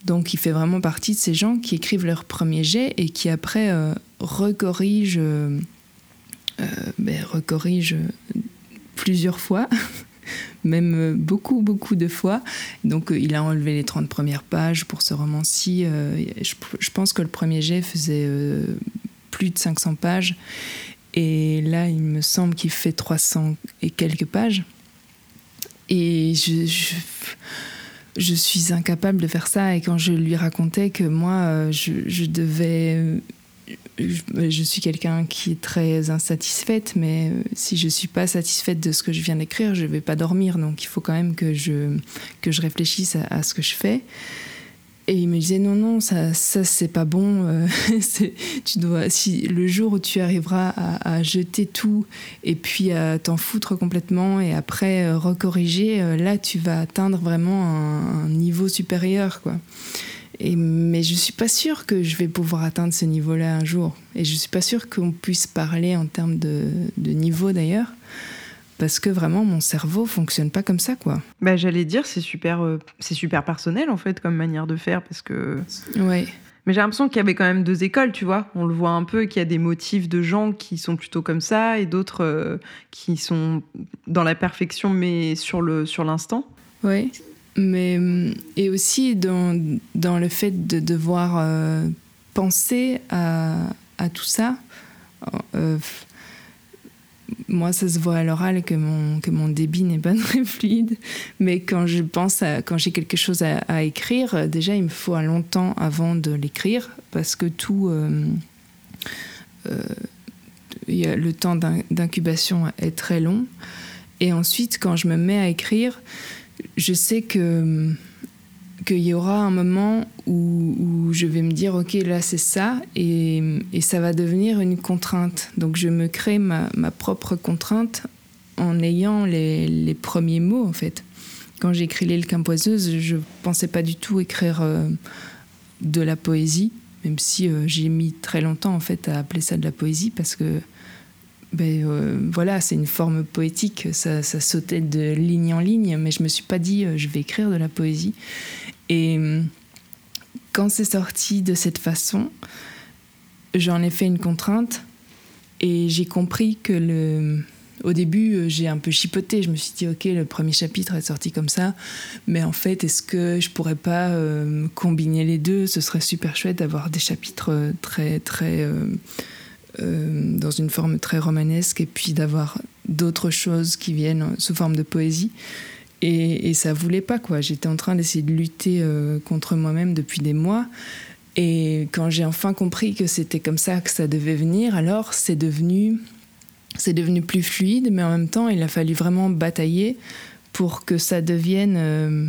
Donc il fait vraiment partie de ces gens qui écrivent leur premier jet et qui après euh, recorrigent, euh, euh, ben, plusieurs fois, [LAUGHS] même beaucoup, beaucoup de fois. Donc il a enlevé les 30 premières pages pour ce roman-ci. Je, pense que le premier jet faisait plus de 500 pages. Et là, il me semble qu'il fait 300 et quelques pages. Et je, je, suis incapable de faire ça. Et quand je lui racontais que moi, euh, je, devais... Je, suis quelqu'un qui est très insatisfaite, mais euh, si je ne suis pas satisfaite de ce que je viens d'écrire, je vais pas dormir. Donc il faut quand même que je, que je réfléchisse à ce que je fais. Et il me disait non non ça ça c'est pas bon euh, [LAUGHS] tu dois si le jour où tu arriveras à, jeter tout et puis à t'en foutre complètement et après euh, recorriger euh, là tu vas atteindre vraiment un, niveau supérieur quoi et mais je suis pas sûre que je vais pouvoir atteindre ce niveau là un jour et je suis pas sûre qu'on puisse parler en termes de, de niveau d'ailleurs parce que vraiment mon cerveau fonctionne pas comme ça quoi. Bah j'allais dire c'est super euh, c'est super personnel en fait comme manière de faire parce que Ouais. Mais j'ai l'impression qu'il y avait quand même deux écoles, tu vois. On le voit un peu qu'il y a des motifs de gens qui sont plutôt comme ça et d'autres euh, qui sont dans la perfection mais sur le sur l'instant. Oui. Mais et aussi dans, dans le fait de devoir euh, penser à, à, tout ça moi, ça se voit à l'oral que mon, que mon débit n'est pas [LAUGHS] très fluide. Mais quand je pense à, quand j'ai quelque chose à, écrire, déjà, il me faut un long temps avant de l'écrire parce que tout. Euh, euh, le temps d'incubation est très long. Et ensuite, quand je me mets à écrire, je sais que qu'il y aura un moment où, je vais me dire, ok, là c'est ça, et, ça va devenir une contrainte. Donc je me crée ma, propre contrainte en ayant les, premiers mots, en fait. Quand j'ai écrit L'île je ne pensais pas du tout écrire euh, de la poésie, même si euh, j'ai mis très longtemps, en fait, à appeler ça de la poésie, parce que ben, euh, voilà, c'est une forme poétique, ça, ça, sautait de ligne en ligne, mais je me suis pas dit je vais écrire de la poésie. Et hum, quand c'est sorti de cette façon, j'en ai fait une contrainte et j'ai compris que le. Au début, euh, j'ai un peu chipoté. Je me suis dit, ok, le premier chapitre est sorti comme ça, mais en fait, est-ce que je pourrais pas euh, combiner les deux? Ce serait super chouette d'avoir des chapitres euh, très, très. dans une forme très romanesque et puis d'avoir d'autres choses qui viennent sous forme de poésie. Et, et ça voulait pas, quoi. J'étais en train d'essayer de lutter euh, contre moi-même depuis des mois. Et quand j'ai enfin compris que c'était comme ça que ça devait venir, alors c'est devenu, c'est devenu plus fluide, mais en même temps, il a fallu vraiment batailler pour que ça devienne euh,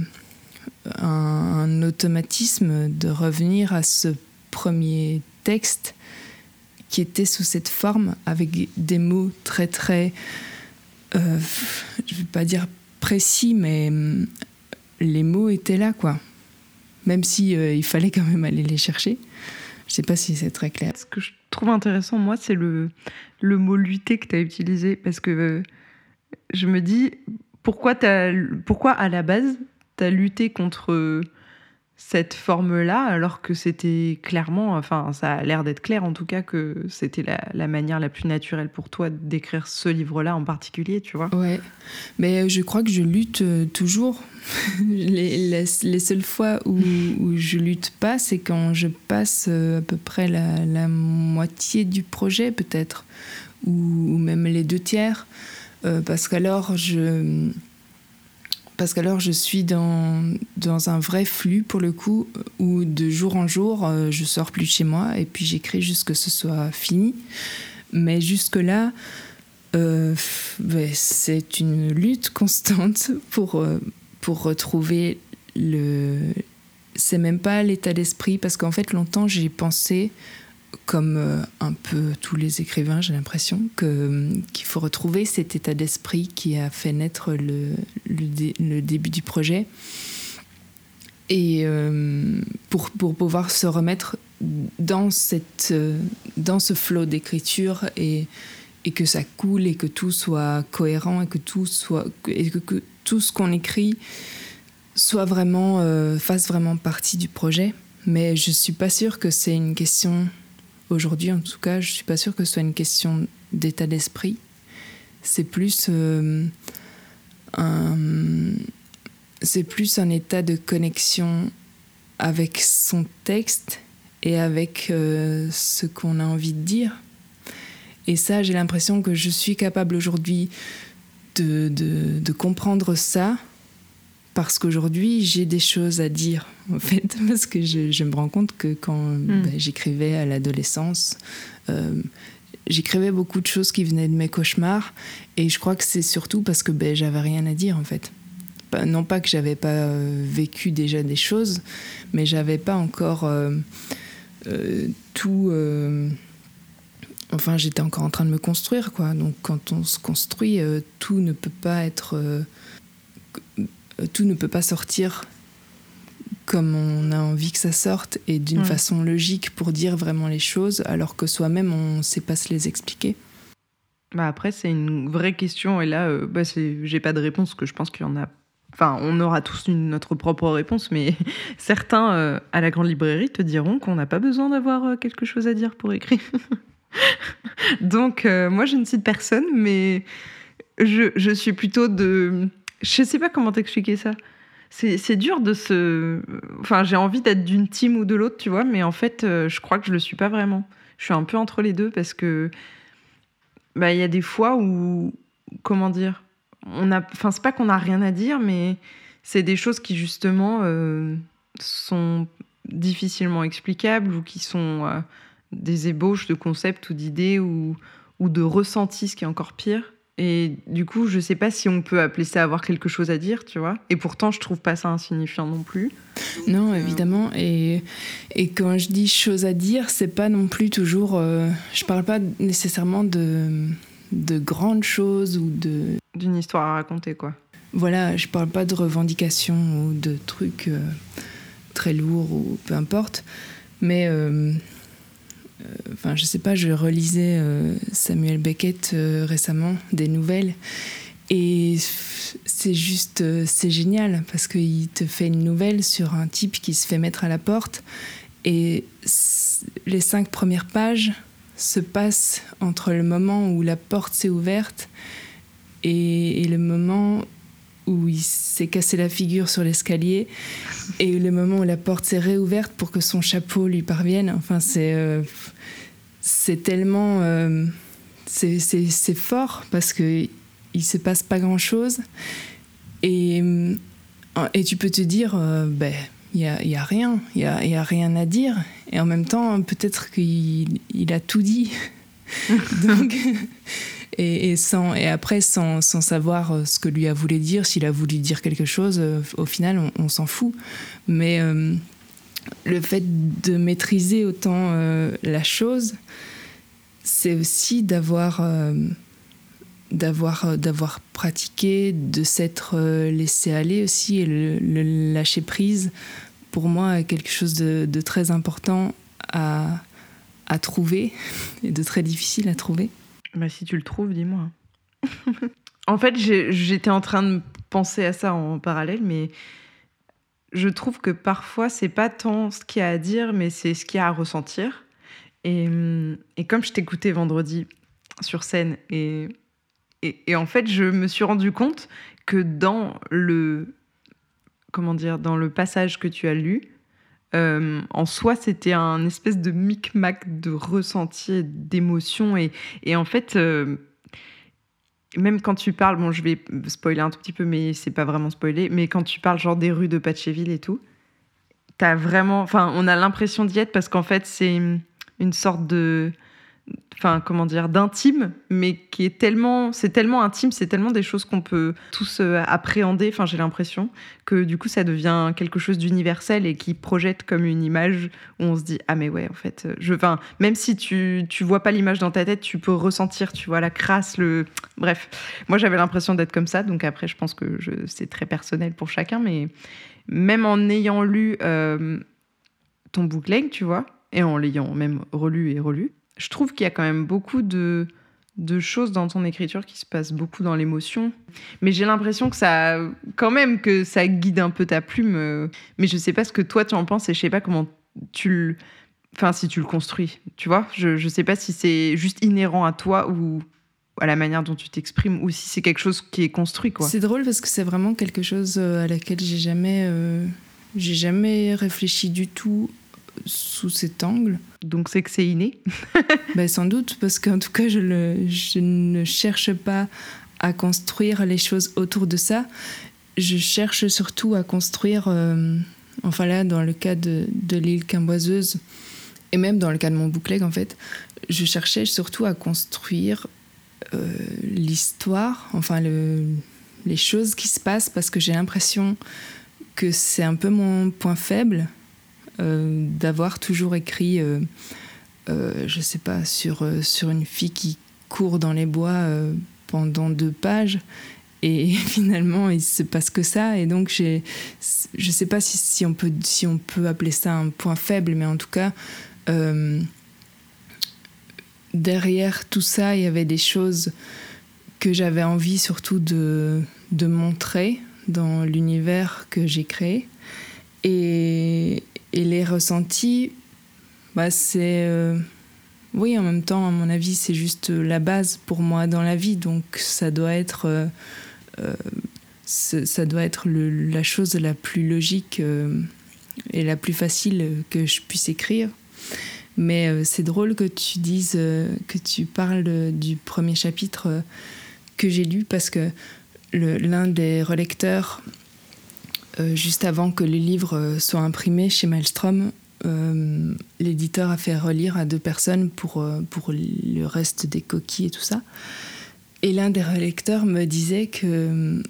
un, automatisme de revenir à ce premier texte qui était sous cette forme, avec des mots très très, euh, je vais pas dire précis, mais hum, les mots étaient là, quoi. Même si euh, il fallait quand même aller les chercher. Je sais pas si c'est très clair. Ce que je trouve intéressant, moi, c'est le, le mot lutter que tu as utilisé. Parce que euh, je me dis, pourquoi, as, pourquoi à la base, tu as lutté contre cette forme-là, alors que c'était clairement, enfin, ça a l'air d'être clair en tout cas, que c'était la, manière la plus naturelle pour toi d'écrire ce livre-là en particulier, tu vois. Ouais, mais je crois que je lutte euh, toujours. [LAUGHS] les, les, seules fois où, où je lutte pas, c'est quand je passe euh, à peu près la, moitié du projet, peut-être, ou, même les deux tiers, euh, parce qu'alors je parce qu'alors je suis dans, dans un vrai flux pour le coup, où de jour en jour, euh, je sors plus de chez moi et puis j'écris jusqu'à que ce soit fini. Mais jusque-là, euh, c'est une lutte constante pour, euh, pour retrouver le. C'est même pas l'état d'esprit, parce qu'en fait, longtemps, j'ai pensé comme euh, un peu tous les écrivains, j'ai l'impression qu'il faut retrouver cet état d'esprit qui a fait naître le, le, début du projet. Et euh, pour, pour, pouvoir se remettre dans, cette, euh, dans ce flot d'écriture et, et que ça coule et que tout soit cohérent et que tout, soit, et que, tout ce qu'on écrit soit vraiment, fasse vraiment partie du projet. Mais je suis pas sûre que c'est une question Aujourd'hui, en tout cas, je suis pas sûre que ce soit une question d'état d'esprit. C'est plus euh, un, plus un état de connexion avec son texte et avec euh, ce qu'on a envie de dire. Et ça, j'ai l'impression que je suis capable aujourd'hui de comprendre ça parce qu'aujourd'hui j'ai des choses à dire en fait [LAUGHS] parce que je, me rends compte que quand hmm. bah, j'écrivais à l'adolescence euh, j'écrivais beaucoup de choses qui venaient de mes cauchemars. Et je crois que c'est surtout parce que ben, j'avais rien à dire en fait. Non pas que j'avais pas euh, vécu déjà des choses mais j'avais pas encore euh, tout enfin j'étais encore en train de me construire quoi. Donc quand on se construit tout ne peut pas être tout ne peut pas sortir comme on a envie que ça sorte et d'une façon logique pour dire vraiment les choses, alors que soi-même, on ne sait pas se les expliquer. Bah après, c'est une vraie question, et là, euh, bah j'ai pas de réponse, que je pense qu'il y en a. Enfin, on aura tous une, notre propre réponse, mais [LAUGHS] certains euh, à la grande librairie te diront qu'on n'a pas besoin d'avoir quelque chose à dire pour écrire. [LAUGHS] Donc, moi, je ne cite personne, mais je, je suis plutôt de je sais pas comment t'expliquer ça. C'est dur de se. Enfin, j'ai envie d'être d'une team ou de l'autre, tu vois, mais en fait, euh, je crois que je le suis pas vraiment. Je suis un peu entre les deux parce que. Bah, il y a des fois où. Comment dire on a... Enfin, c'est pas qu'on a rien à dire, mais c'est des choses qui, justement, euh, sont difficilement explicables ou qui sont euh, des ébauches de concepts ou d'idées ou, ou de ressentis, ce qui est encore pire. Et du coup, je sais pas si on peut appeler ça avoir quelque chose à dire, tu vois. Et pourtant, je trouve pas ça insignifiant non plus. Non, évidemment. Et, et quand je dis chose à dire, c'est pas non plus toujours. Euh, je parle pas nécessairement de, de grandes choses ou de. D'une histoire à raconter, quoi. Voilà, je parle pas de revendications ou de trucs euh, très lourds ou peu importe. Mais. Euh, euh, enfin, je sais pas, je relisais euh, Samuel Beckett euh, récemment, des nouvelles. Et c'est juste, c'est génial parce qu'il te fait une nouvelle sur un type qui se fait mettre à la porte. Et les cinq premières pages se passent entre le moment où la porte s'est ouverte et, le moment où il s'est cassé la figure sur l'escalier et le moment où la porte s'est réouverte pour que son chapeau lui parvienne. Enfin, c'est euh, c'est tellement euh, c'est fort parce que il se passe pas grand chose et euh, et tu peux te dire ben il y a, y a, rien il y a, y a, rien à dire. Et en même temps peut-être qu'il il a tout dit. [LAUGHS] Donc et, sans, et après, sans, sans, savoir euh, ce que lui a voulu dire, s'il a voulu dire quelque chose, euh, au final, on, s'en fout. Mais euh, le fait de maîtriser autant la chose, c'est aussi d'avoir d'avoir d'avoir pratiqué, de s'être laissé aller aussi et le, lâcher prise. Pour moi, quelque chose de, de très important à, à trouver [LAUGHS] et de très difficile à trouver. Bah, si tu le trouves, dis-moi. [LAUGHS] en fait, j'étais en train de penser à ça en parallèle, mais je trouve que parfois, c'est pas tant ce qu'il y a à dire, mais c'est ce qu'il y a à ressentir. Et, et comme je t'écoutais vendredi sur scène, et, et, et, en fait, je me suis rendu compte que dans le, comment dire, dans le passage que tu as lu, euh, en soi, c'était un espèce de micmac de ressenti, d'émotion. Et, et, en fait, euh, même quand tu parles, bon, je vais spoiler un tout petit peu, mais c'est pas vraiment spoiler, mais quand tu parles genre des rues de Patchéville et tout, t'as vraiment. Enfin, on a l'impression d'y être parce qu'en fait, c'est une sorte de enfin comment dire d'intime mais qui est tellement c'est tellement intime c'est tellement des choses qu'on peut tous euh, appréhender. Enfin j'ai l'impression que du coup ça devient quelque chose d'universel et qui projette comme une image où on se dit ah mais ouais en fait je enfin même si tu tu vois pas l'image dans ta tête tu peux ressentir tu vois la crasse le bref. Moi j'avais l'impression d'être comme ça donc après je pense que je... c'est très personnel pour chacun mais même en ayant lu euh, ton booklet tu vois et en l'ayant même relu et relu je trouve qu'il y a quand même beaucoup de, de choses dans ton écriture qui se passent beaucoup dans l'émotion. Mais j'ai l'impression que ça, quand même, que ça guide un peu ta plume. Euh, mais je sais pas ce que toi tu en penses et je sais pas comment tu le, enfin si tu le construis. Tu vois, je je sais pas si c'est juste inhérent à toi ou à la manière dont tu t'exprimes ou si c'est quelque chose qui est construit quoi. C'est drôle parce que c'est vraiment quelque chose euh, à laquelle j'ai jamais euh, j'ai jamais réfléchi du tout sous cet angle. Donc c'est que c'est inné [LAUGHS] ben, Sans doute, parce qu'en tout cas, je, le, je, ne cherche pas à construire les choses autour de ça. Je cherche surtout à construire, euh, enfin là, dans le cas de, de l'île Quimboiseuse, et même dans le cas de mon bouclet, en fait, je cherchais surtout à construire euh, l'histoire, enfin le, les choses qui se passent, parce que j'ai l'impression que c'est un peu mon point faible d'avoir toujours écrit, euh, euh, je sais pas, sur, sur une fille qui court dans les bois pendant deux pages. Et [LAUGHS] finalement, il se passe que ça. Et donc, je ne sais pas si, si, on peut, si on peut appeler ça un point faible, mais en tout cas, derrière tout ça, il y avait des choses que j'avais envie surtout de, de montrer dans l'univers que j'ai créé. Et, et les ressentis, bah, c'est. Euh, oui, en même temps, à mon avis, c'est juste la base pour moi dans la vie. Donc, ça doit être. Euh, euh, ça doit être la chose la plus logique et la plus facile que je puisse écrire. Mais c'est drôle que tu dises, que tu parles du premier chapitre que j'ai lu parce que l'un des relecteurs juste avant que le livre euh, soit imprimé chez Maelstrom, euh, l'éditeur a fait relire à deux personnes pour, pour le reste des coquilles et tout ça. Et l'un des relecteurs me disait que,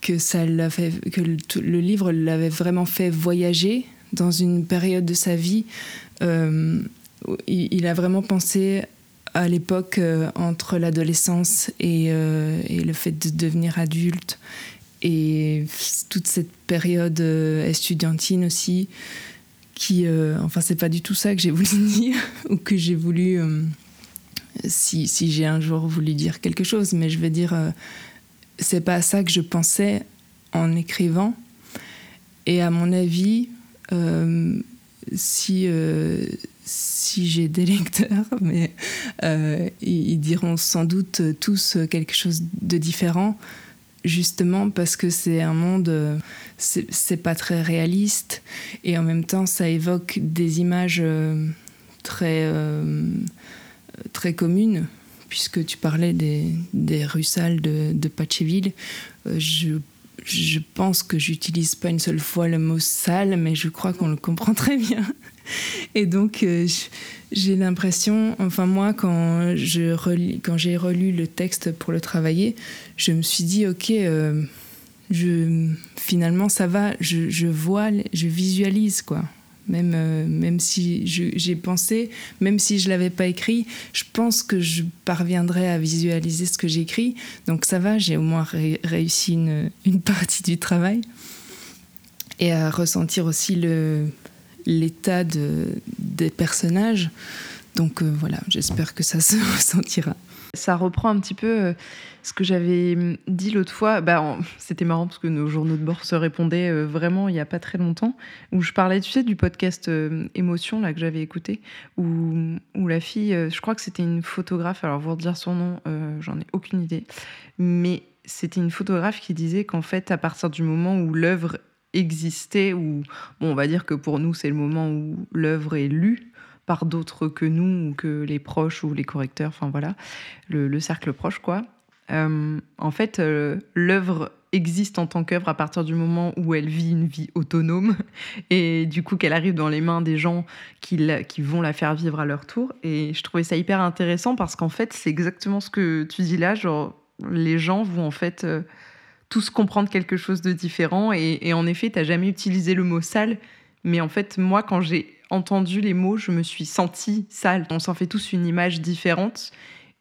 que, ça que le, le livre l'avait vraiment fait voyager dans une période de sa vie. il, il, a vraiment pensé à l'époque entre l'adolescence et, et, le fait de devenir adulte et toute cette période euh, estudiantine aussi, qui, euh, enfin, c'est pas du tout ça que j'ai voulu [LAUGHS] dire ou que j'ai voulu, euh, si, si j'ai un jour voulu dire quelque chose, mais je veux dire, c'est pas ça que je pensais en écrivant. Et à mon avis, si, si j'ai des [LAUGHS] lecteurs, mais ils diront sans doute tous quelque chose de différent justement parce que c'est un monde, euh, c'est pas très réaliste et en même temps ça évoque des images euh, très, euh, très communes. Puisque tu parlais des, des rues sales de, de je, je pense que j'utilise pas une seule fois le mot sale, mais je crois qu'on le comprend très bien. [LAUGHS] Et donc, j'ai l'impression, enfin moi, quand j'ai relu le texte pour le travailler, je me suis dit, ok, euh, finalement ça va, je, vois, je visualise quoi. Même, euh, même si j'ai pensé, même si je l'avais pas écrit, je pense que je parviendrai à visualiser ce que j'écris. Donc ça va, j'ai au moins réussi une, une, [LAUGHS] partie du travail. Et à ressentir aussi l'état de, des personnages. Donc euh, voilà, j'espère que ça se [LAUGHS] ressentira. Ça reprend un petit peu ce que j'avais dit l'autre fois. Bah, C'était marrant parce que nos journaux de bord se répondaient euh, vraiment il n'y a pas très longtemps, où je parlais, tu sais, du podcast Émotion là, que j'avais écouté, où, où, la fille, je crois que c'était une photographe, alors vous dire son nom, j'en ai aucune idée, mais c'était une photographe qui disait qu'en fait, à partir du moment où l'œuvre existait, ou on va dire que pour nous, c'est le moment où l'œuvre est lue par d'autres que nous, ou que les proches ou les correcteurs, enfin voilà, le, cercle proche, quoi. Euh, en fait, euh, l'œuvre existe en tant qu'œuvre à partir du moment où elle vit une vie autonome [LAUGHS] et du coup qu'elle arrive dans les mains des gens qui, qui vont la faire vivre à leur tour. Et je trouvais ça hyper intéressant parce qu'en fait, c'est exactement ce que tu dis là, genre les gens vont en fait euh, tous comprendre quelque chose de différent et, et en effet, tu n'as jamais utilisé le mot sale, mais en fait, moi, quand j'ai entendu les mots, je me suis sentie sale. On s'en fait tous une image différente.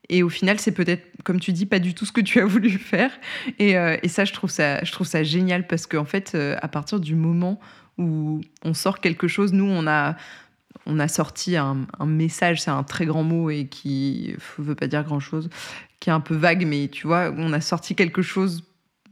Et au final, c'est peut-être, comme tu dis, pas du tout ce que tu as [LAUGHS] voulu faire. Et, euh, ça, je trouve ça, génial parce qu'en fait, euh, à partir du moment où on sort quelque chose, nous, on a, sorti un, un message, c'est un très grand mot et qui ne veut pas dire grand-chose, qui est un peu vague, mais tu vois, on a sorti quelque chose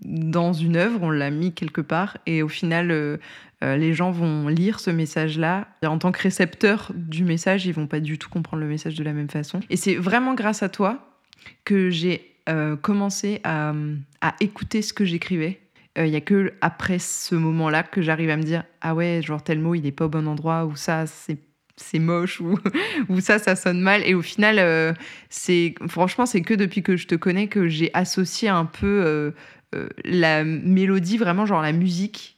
dans une œuvre, on l'a mis quelque part, et au final, euh, euh, les gens vont lire ce message-là. En tant que récepteur du message, ils vont pas du tout comprendre le message de la même façon. Et c'est vraiment grâce à toi que j'ai euh, commencé à, écouter ce que j'écrivais. Il y a que après ce moment-là que j'arrive à me dire ah ouais genre tel mot il est pas au bon endroit ou ça c'est c'est moche ou, [LAUGHS] ou ça, ça sonne mal. Et au final, euh, c'est franchement, c'est que depuis que je te connais que j'ai associé un peu euh, euh, la mélodie, vraiment genre la musique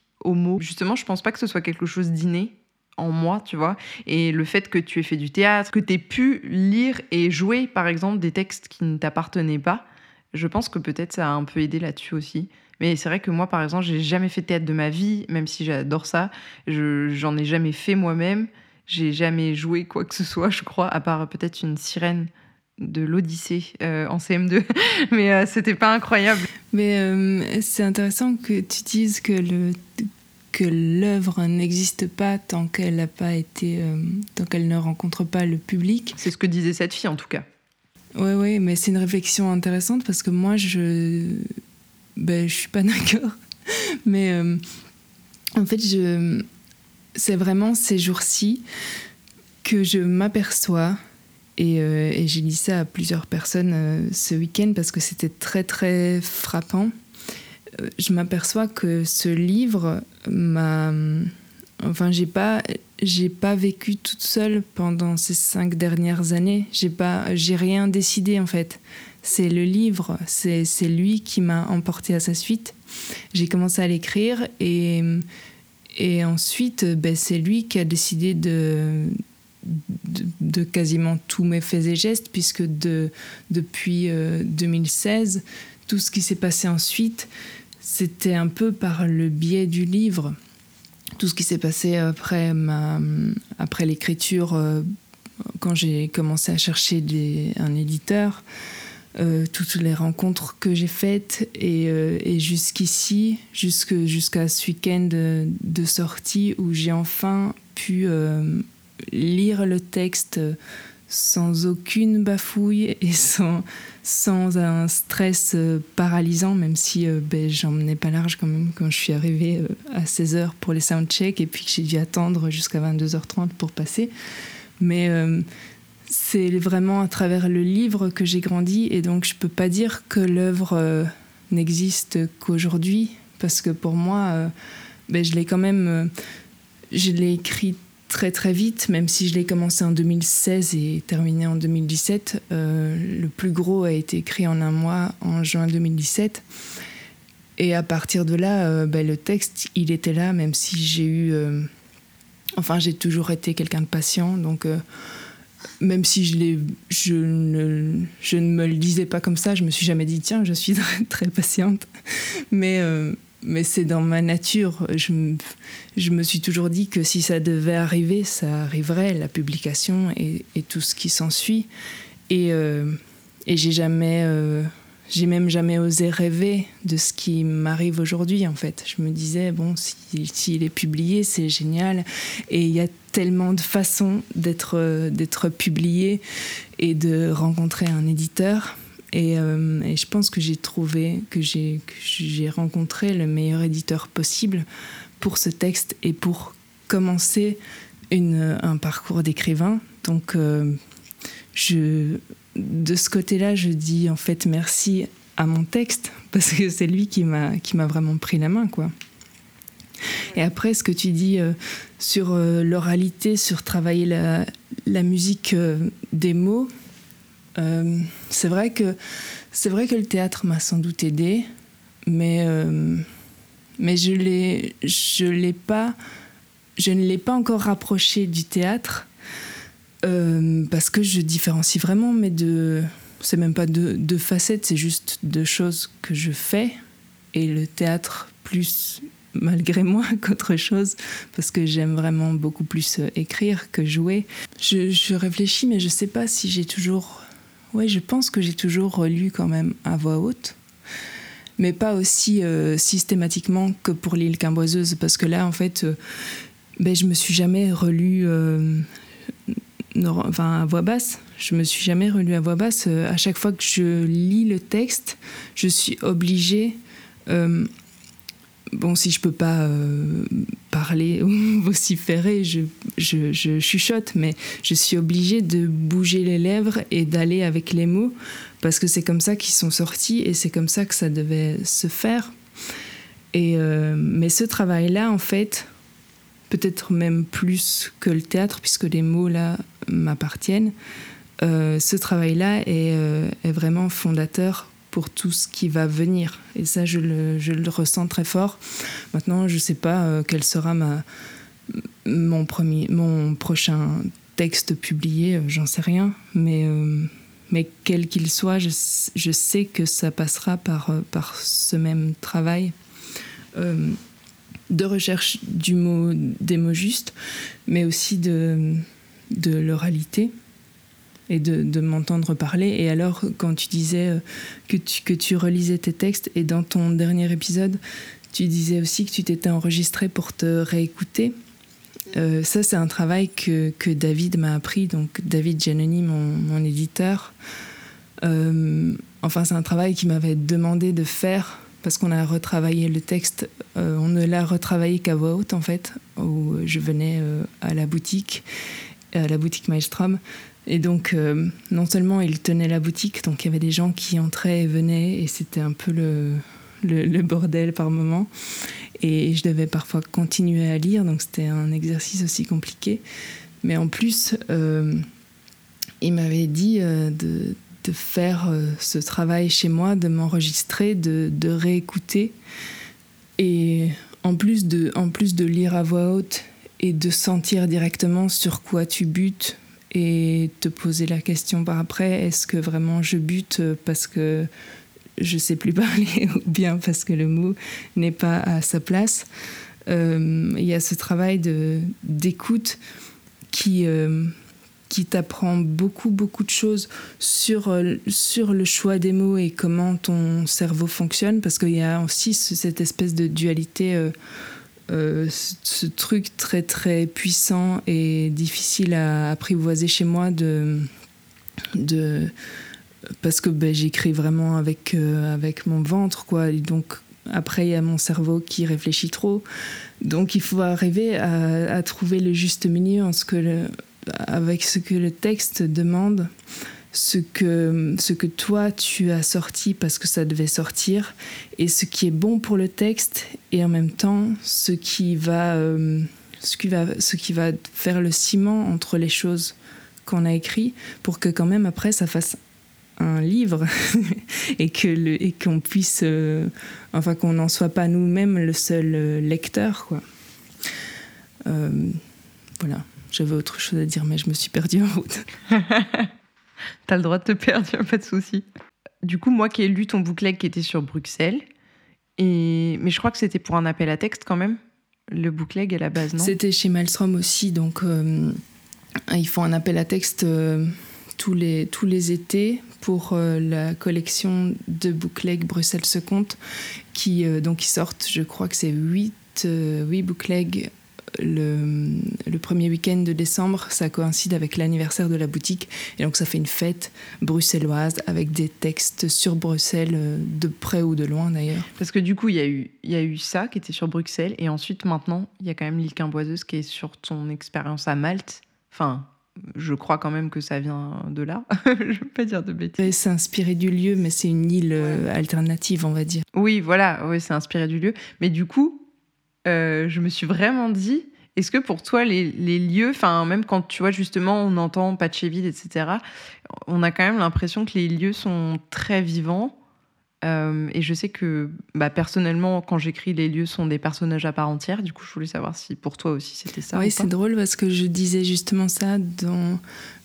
Justement, je pense pas que ce soit quelque chose d'inné en moi, tu vois. Et le fait que tu aies fait du théâtre, que tu aies pu lire et jouer, par exemple, des textes qui ne t'appartenaient pas, je pense que peut-être ça a un peu aidé là-dessus aussi. Mais c'est vrai que moi, par exemple, j'ai jamais fait théâtre de ma vie, même si j'adore ça. Je, j'en ai jamais fait moi-même. J'ai jamais joué quoi que ce soit, je crois, à part peut-être une sirène de l'Odyssée euh, en CM2, [LAUGHS] mais euh, c'était pas incroyable. Mais euh, c'est intéressant que tu dises que le que l'œuvre n'existe pas tant qu'elle n'a pas été tant qu'elle ne rencontre pas le public. C'est ce que disait cette fille en tout cas. Ouais ouais, mais c'est une réflexion intéressante parce que moi je ben je suis pas [LAUGHS] d'accord. mais en fait je c'est vraiment ces jours-ci que je m'aperçois et, euh, et j'ai dit ça à plusieurs personnes euh, ce week-end parce que c'était très très frappant. Euh, je m'aperçois que ce livre m'a. Enfin, j'ai pas, j'ai pas vécu toute seule pendant ces cinq dernières années. J'ai pas, j'ai rien décidé en fait. C'est le livre, c'est, c'est lui qui m'a emporté à sa suite. J'ai commencé à l'écrire et, et ensuite, ben, c'est lui qui a décidé de, de, quasiment tous mes faits et gestes, puisque de, depuis euh, 2016, tout ce qui s'est passé ensuite, c'était un peu par le biais du livre. Tout ce qui s'est passé après, après l'écriture, euh, quand j'ai commencé à chercher un éditeur, euh, toutes les rencontres que j'ai faites et, euh, jusqu'ici, jusqu'à jusqu ce week-end de, sortie où j'ai enfin pu euh, lire le texte sans aucune bafouille et sans, sans un stress paralysant, même si euh, ben, j'en menais pas large quand même quand je suis arrivée euh, à 16h pour les soundchecks et puis que j'ai dû attendre jusqu'à 22h30 pour passer. Mais euh, c'est vraiment à travers le livre que j'ai grandi et donc je peux pas dire que l'œuvre euh, n'existe qu'aujourd'hui parce que pour moi, euh, ben, je l'ai quand même, euh, je l'ai écrit très très vite, même si je l'ai commencé en 2016 et terminé en 2017. Euh, le plus gros a été écrit en un mois, en juin 2017. Et à partir de là, euh, ben, le texte, il était là, même si j'ai eu... Euh, enfin, j'ai toujours été quelqu'un de patient, donc... Même si je, je, ne, je ne me le disais pas comme ça, je me suis jamais dit, tiens, je suis très, [LAUGHS] très patiente. Mais mais c'est dans ma nature. Je me, suis toujours dit que si ça devait arriver, ça arriverait, la publication et, tout ce qui s'ensuit. Et, euh, et j'ai jamais, euh, j'ai même jamais osé rêver de ce qui m'arrive aujourd'hui, en fait. Je me disais, bon, s'il si, est publié, c'est génial. Et il y a tellement de façons d'être, d'être publié et de rencontrer un éditeur. Et, euh, et, je pense que j'ai trouvé, que j'ai rencontré le meilleur éditeur possible pour ce texte et pour commencer un parcours d'écrivain. Donc, euh, de ce côté-là, je dis en fait merci à mon texte [LAUGHS] parce que c'est lui qui m'a vraiment pris la main, quoi. Et après, ce que tu dis euh, sur l'oralité, sur travailler la, musique des mots, euh, c'est vrai que c'est vrai que le théâtre m'a sans doute aidé, mais, mais je l'ai, je l'ai pas, je ne l'ai pas encore rapproché du théâtre parce que je différencie vraiment mes deux, c'est même pas deux, deux facettes, c'est juste deux choses que je fais et le théâtre plus malgré [LAUGHS] moi qu'autre chose, parce que j'aime vraiment beaucoup plus euh, écrire que jouer. Je, réfléchis, mais je sais pas si j'ai toujours. Ouais, je pense que j'ai toujours relu quand même à voix haute, mais pas aussi euh, systématiquement que pour l'île Quimboiseuse, parce que là, en fait, euh, ben, je me suis jamais relu. enfin, à voix basse. Je me suis jamais relu à voix basse. à chaque fois que je lis le texte, je suis obligée bon, si je peux pas euh, parler [LAUGHS] ou vociférer, je, chuchote, mais je suis obligée de bouger les lèvres et d'aller avec les mots parce que c'est comme ça qu'ils sont sortis et c'est comme ça que ça devait se faire. Et euh, mais ce travail-là, en fait, peut-être même plus que le théâtre, puisque les mots là m'appartiennent. Euh, ce travail-là est, vraiment fondateur pour tout ce qui va venir. Et ça, je le, je le ressens très fort. Maintenant, je ne sais pas euh, quel sera ma, mon, premier, mon prochain texte publié, euh, j'en sais rien. Mais, euh, mais quel qu'il soit, je, je, sais que ça passera par, par ce même travail. de recherche du mot, des mots justes, mais aussi de, de l'oralité et de, m'entendre parler. Et alors, quand tu disais euh, que tu, que tu relisais tes textes, et dans ton dernier épisode, tu disais aussi que tu t'étais enregistré pour te réécouter. Euh, ça, c'est un travail que, que David m'a appris, donc David Giannoni, mon, mon éditeur. Euh, enfin, c'est un travail qu'il m'avait demandé de faire parce qu'on a retravaillé le texte. on ne l'a retravaillé qu'à voix haute, en fait, où je venais à la boutique, à la boutique Maelstrom, et donc, euh, non seulement il tenait la boutique, donc il y avait des gens qui entraient et venaient, et c'était un peu le, bordel par moment. Et je devais parfois continuer à lire, donc c'était un exercice aussi compliqué. Mais en plus, euh, il m'avait dit euh, de, de, faire ce travail chez moi, de m'enregistrer, de, de, réécouter. Et en plus de, en plus de lire à voix haute et de sentir directement sur quoi tu butes, et te poser la question par après est-ce que vraiment je bute parce que je sais plus [LAUGHS] parler ou bien parce que le mot n'est pas à sa place? Euh, il y a ce travail d'écoute qui euh, qui t'apprend beaucoup beaucoup de choses sur sur le choix des mots et comment ton cerveau fonctionne parce qu'il y a aussi cette espèce de dualité euh, euh, ce truc très très puissant et difficile à apprivoiser chez moi de, de parce que ben, j'écris vraiment avec, euh, avec mon ventre quoi. Donc après il y a mon cerveau qui réfléchit trop. Donc il faut arriver à, trouver le juste milieu en ce que avec ce que le texte demande ce que, ce que toi tu as sorti parce que ça devait sortir et ce qui est bon pour le texte et en même temps ce qui va, euh, ce qui va, ce qui va faire le ciment entre les choses qu'on a écrit pour que quand même après ça fasse un livre [LAUGHS] et que le, et qu'on puisse euh, enfin qu'on n'en soit pas nous-mêmes le seul euh, lecteur quoi. Voilà. J'avais autre chose à dire mais je me suis perdue en route [LAUGHS] [LAUGHS] T'as le droit de te perdre, y a pas de souci. Du coup, moi qui ai lu ton bouclet qui était sur Bruxelles, et... mais je crois que c'était pour un appel à texte quand même, le bouclet à la base, non? C'était chez Maelstrom aussi, donc euh, ils font un appel à texte euh, tous, les, tous les étés pour euh, la collection de bouclets Bruxelles se compte, qui, donc, sortent, je crois que c'est 8, 8 bouclets le, le, premier week-end de décembre, ça coïncide avec l'anniversaire de la boutique. Et donc, ça fait une fête bruxelloise avec des textes sur Bruxelles, euh, de près ou de loin d'ailleurs. Parce que du coup, il y, a eu, y a eu ça qui était sur Bruxelles. Et ensuite, maintenant, il y a quand même l'île Quimboiseuse qui est sur ton expérience à Malte. Enfin, je crois quand même que ça vient de là. [LAUGHS] je ne veux pas dire de bêtises. C'est inspiré du lieu, mais c'est une île euh, alternative, on va dire. Oui, voilà, oui, c'est inspiré du lieu. Mais du coup, euh, je me suis vraiment dit, est-ce que pour toi, les, lieux, enfin, même quand tu vois justement, on entend vide, etc., on a quand même l'impression que les lieux sont très vivants. Euh, et je sais que bah, personnellement, quand j'écris, les lieux sont des personnages à part entière. Du coup, je voulais savoir si pour toi aussi c'était ça. Oui, c'est drôle parce que je disais justement ça dans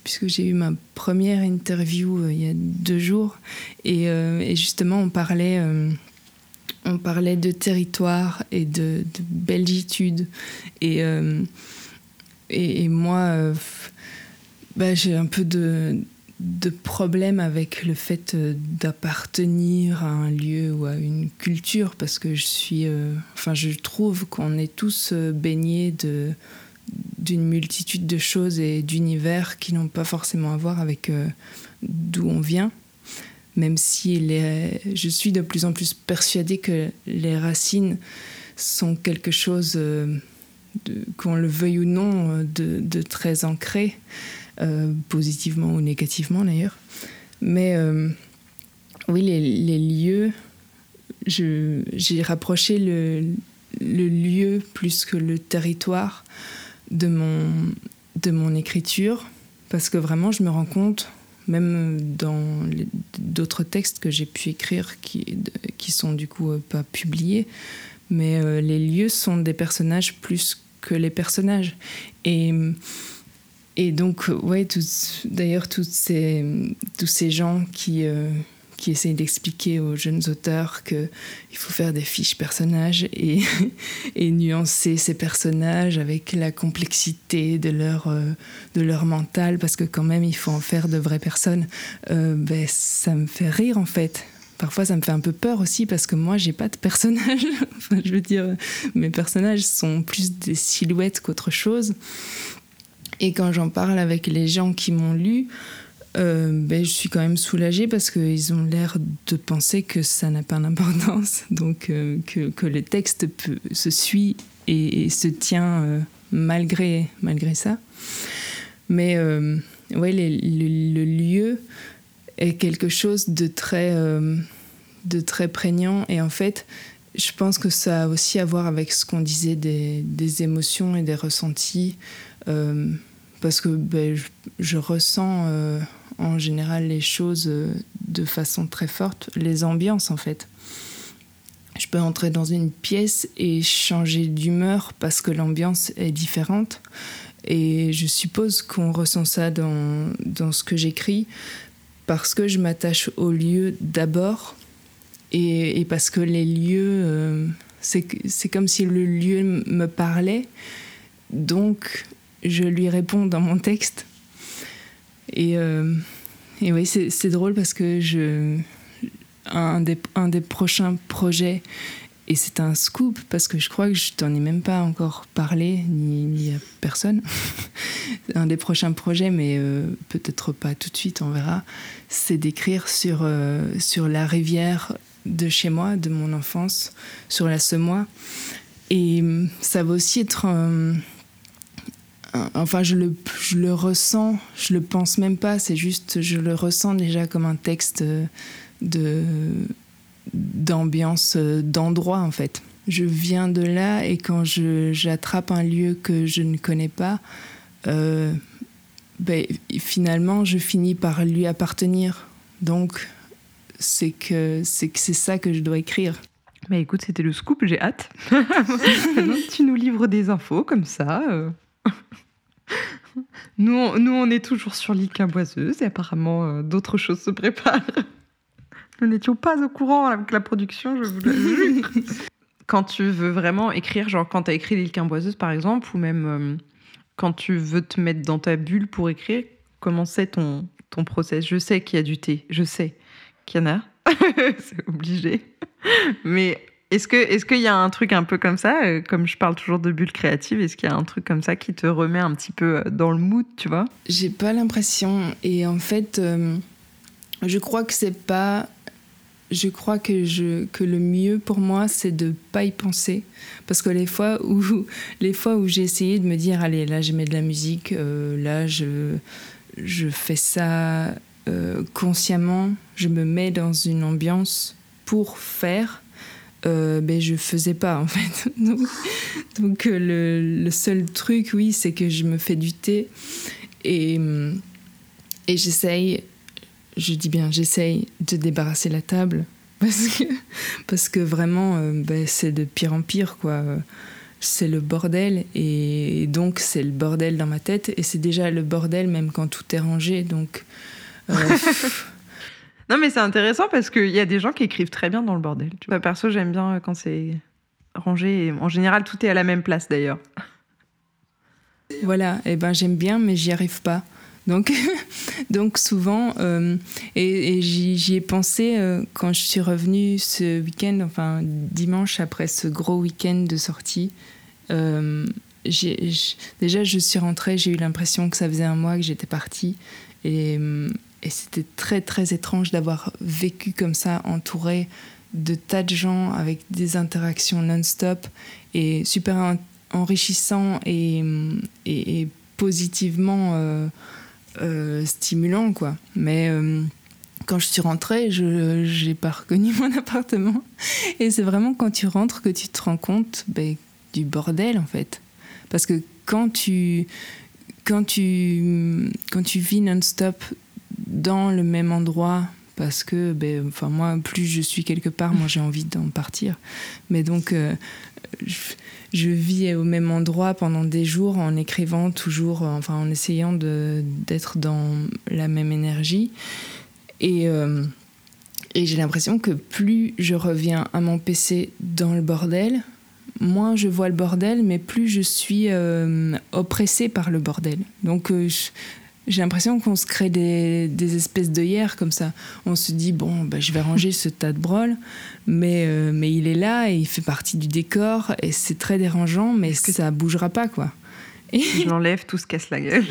puisque j'ai eu ma première interview euh, il y a deux jours et, euh, et justement on parlait on parlait de territoire et de, de belgitude. Et, et, et moi bah, j'ai un peu de de problème avec le fait euh, d'appartenir à un lieu ou à une culture parce que je suis euh, enfin je trouve qu'on est tous euh, baignés de d'une multitude de choses et d'univers qui n'ont pas forcément à voir avec d'où on vient même si les, je suis de plus en plus persuadée que les racines sont quelque chose qu'on le veuille ou non de, de très ancré euh, positivement ou négativement d'ailleurs. Mais euh, oui, les, les lieux, j'ai rapproché le, le, lieu plus que le territoire de mon, de mon écriture, parce que vraiment je me rends compte, même dans d'autres textes que j'ai pu écrire qui, qui sont du coup euh, pas publiés, mais les lieux sont des personnages plus que les personnages. Et et donc, ouais, d'ailleurs, tous ces, tous ces gens qui, euh, qui essayent d'expliquer aux jeunes auteurs qu'il faut faire des fiches personnages et, [LAUGHS] et, nuancer ces personnages avec la complexité de leur, euh, de leur mental, parce que quand même, il faut en faire de vraies personnes, euh, ben, ça me fait rire en fait. Parfois, ça me fait un peu peur aussi parce que moi, j'ai pas de personnage. [LAUGHS] enfin, je veux dire, mes personnages sont plus des silhouettes qu'autre chose. Et quand j'en parle avec les gens qui m'ont lu, euh, ben, je suis quand même soulagée parce qu'ils ont l'air de penser que ça n'a pas d'importance, [LAUGHS] donc euh, que, que, le texte peut, se suit et, se tient euh, malgré, malgré ça. Mais ouais, le, lieu est quelque chose de très, de très prégnant. Et en fait, je pense que ça a aussi à voir avec ce qu'on disait des, des, émotions et des ressentis. Parce que ben, je, ressens euh, en général les choses euh, de façon très forte, les ambiances en fait. Je peux entrer dans une pièce et changer d'humeur parce que l'ambiance est différente. Et je suppose qu'on ressent ça dans, dans ce que j'écris parce que je m'attache aux lieux d'abord et, et, parce que les lieux, euh, c'est comme si le lieu me parlait. Donc, je lui réponds dans mon texte. Et, euh, et oui, c'est drôle parce que je, un, des, un des prochains projets, et c'est un scoop parce que je crois que je t'en ai même pas encore parlé, ni, ni à personne. [LAUGHS] un des prochains projets, mais euh, peut-être pas tout de suite, on verra, c'est d'écrire sur, euh, sur la rivière de chez moi, de mon enfance, sur la Semois. Et ça va aussi être enfin je le, je le ressens, je le pense même pas, c'est juste je le ressens déjà comme un texte de d'ambiance, d'endroit en fait. Je viens de là et quand j'attrape un lieu que je ne connais pas, euh, ben, finalement je finis par lui appartenir. Donc c'est que c'est c'est ça que je dois écrire. Mais écoute, c'était le scoop, j'ai hâte. [LAUGHS] tu nous livres des infos comme ça. Nous, on, nous, on est toujours sur l'île Quimboiseuse et apparemment euh, d'autres choses se préparent. nous n'étions pas au courant avec la production, je vous le [LAUGHS] quand tu veux vraiment écrire, genre quand tu as écrit l'île Quimboiseuse par exemple, ou même euh, quand tu veux te mettre dans ta bulle pour écrire, comment c'est ton, ton process? Je sais qu'il y a du thé, je sais qu'il y en a, [LAUGHS] c'est obligé. Mais est-ce que est-ce qu'il y a un truc un peu comme ça, euh, comme je parle toujours de bulle créative, est-ce qu'il y a un truc comme ça qui te remet un petit peu euh, dans le mood, tu vois? J'ai pas l'impression. Et en fait, euh, je crois que c'est pas. Je crois que je que le mieux pour moi, c'est de pas y penser, parce que les fois où [LAUGHS] les fois où j'ai essayé de me dire, allez, là, je mets de la musique, là, je je fais ça consciemment, je me mets dans une ambiance pour faire euh, ben, je faisais pas en fait. [LAUGHS] donc, euh, le, seul truc, oui, c'est que je me fais du thé et, et j'essaye, je dis bien j'essaye de débarrasser la table [LAUGHS] parce que, parce que vraiment, euh, ben, c'est de pire en pire, quoi. C'est le bordel, et donc c'est le bordel dans ma tête, et c'est déjà le bordel même quand tout est rangé, donc... Euh, [LAUGHS] non, mais c'est intéressant parce qu'il y a des gens qui écrivent très bien dans le bordel. Tu vois, perso, j'aime bien quand c'est rangé, et en général, tout est à la même place d'ailleurs. [LAUGHS] Voilà, et ben j'aime bien, mais j'y arrive pas. Donc, [LAUGHS] donc souvent, euh, et, j'y ai pensé euh, quand je suis revenue ce week-end, enfin dimanche après ce gros week-end de sortie. Euh, déjà, je suis rentrée, j'ai eu l'impression que ça faisait un mois que j'étais partie. Et, et c'était très, très étrange d'avoir vécu comme ça, entourée de tas de gens avec des interactions non-stop et super enrichissant et, et, positivement euh, stimulant, quoi. Mais euh, quand je suis rentrée, je n'ai pas reconnu [LAUGHS] mon appartement. Et c'est vraiment quand tu rentres que tu te rends compte ben, du bordel, en fait. Parce que quand tu, quand tu, quand tu vis non-stop dans le même endroit, parce que, ben, enfin, moi, plus je suis quelque part, moi, j'ai envie d'en partir. Mais donc, euh, je vis au même endroit pendant des jours en écrivant toujours, enfin en essayant d'être dans la même énergie. Et, euh, et j'ai l'impression que plus je reviens à mon PC dans le bordel, moins je vois le bordel, mais plus je suis euh, oppressée par le bordel. Donc euh, j'ai l'impression qu'on se crée des, des espèces d'œillères comme ça. On se dit, bon, bah, je vais ranger ce tas de brol, mais, euh, mais il est là et il fait partie du décor et c'est très dérangeant, mais que ça bougera pas, quoi. Et je l'enlève, tout se casse la gueule.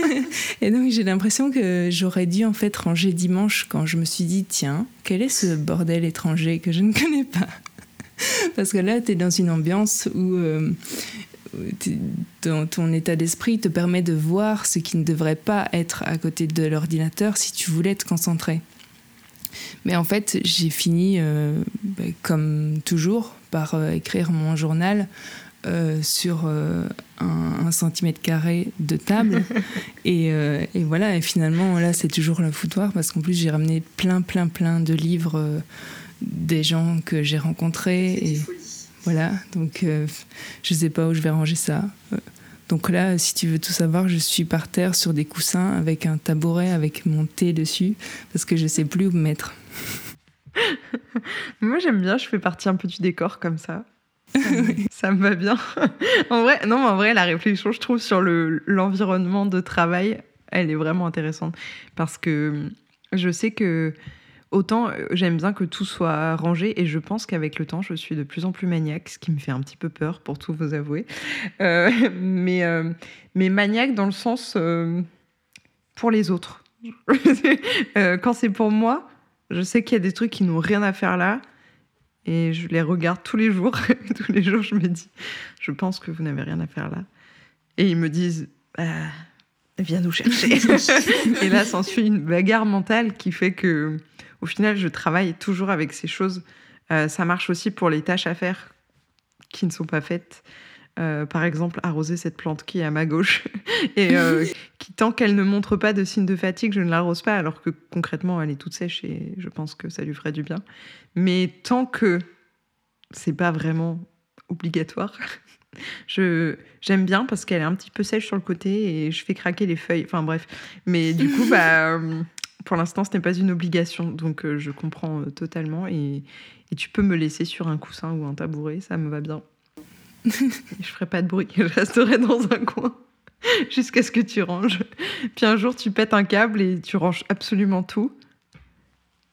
[LAUGHS] et donc j'ai l'impression que j'aurais dû en fait ranger dimanche quand je me suis dit, tiens, quel est ce bordel étranger que je ne connais pas? Parce que là, tu es dans une ambiance où, euh, ton, état d'esprit te permet de voir ce qui ne devrait pas être à côté de l'ordinateur si tu voulais te concentrer. Mais en fait, j'ai fini, euh, ben, comme toujours, par euh, écrire mon journal euh, sur un, centimètre carré de table. [LAUGHS] et, voilà, et finalement, là, c'est toujours le foutoir parce qu'en plus, j'ai ramené plein, plein, plein de livres des gens que j'ai rencontrés. Et, voilà, donc euh, je ne sais pas où je vais ranger ça. Euh, donc là, si tu veux tout savoir, je suis par terre sur des coussins avec un tabouret avec mon thé dessus parce que je ne sais plus où me mettre. [LAUGHS] Moi, j'aime bien, je fais partie un peu du décor comme ça. ça [LAUGHS] me va bien. [LAUGHS] en vrai, non, en vrai, la réflexion, je trouve, sur l'environnement de travail, elle est vraiment intéressante parce que je sais que Autant euh, j'aime bien que tout soit rangé et je pense qu'avec le temps, je suis de plus en plus maniaque, ce qui me fait un petit peu peur pour tout vous avouer. Euh, [LAUGHS] mais, euh, mais maniaque dans le sens pour les autres. [LAUGHS] quand c'est pour moi, je sais qu'il y a des trucs qui n'ont rien à faire là et je les regarde tous les jours. [LAUGHS] tous les jours, je me dis, je pense que vous n'avez rien à faire là. Et ils me disent, bah, viens nous chercher. [LAUGHS] et là, s'ensuit une bagarre mentale qui fait que au final, je travaille toujours avec ces choses. Euh, ça marche aussi pour les tâches à faire qui ne sont pas faites. Euh, par exemple, arroser cette plante qui est à ma gauche [LAUGHS] et euh, qui, tant qu'elle ne montre pas de signe de fatigue, je ne l'arrose pas, alors que concrètement, elle est toute sèche et je pense que ça lui ferait du bien. Mais tant que c'est pas vraiment obligatoire, je j'aime bien parce qu'elle est un petit peu sèche sur le côté et je fais craquer les feuilles. Enfin bref, mais du coup, [LAUGHS] bah pour l'instant, ce n'est pas une obligation, donc euh, je comprends euh, totalement. Et, tu peux me laisser sur un coussin ou un tabouret, ça me va bien. [LAUGHS] je ferai pas de bruit, je resterai dans un coin [LAUGHS] jusqu'à ce que tu ranges. Puis un jour, tu pètes un câble et tu ranges absolument tout.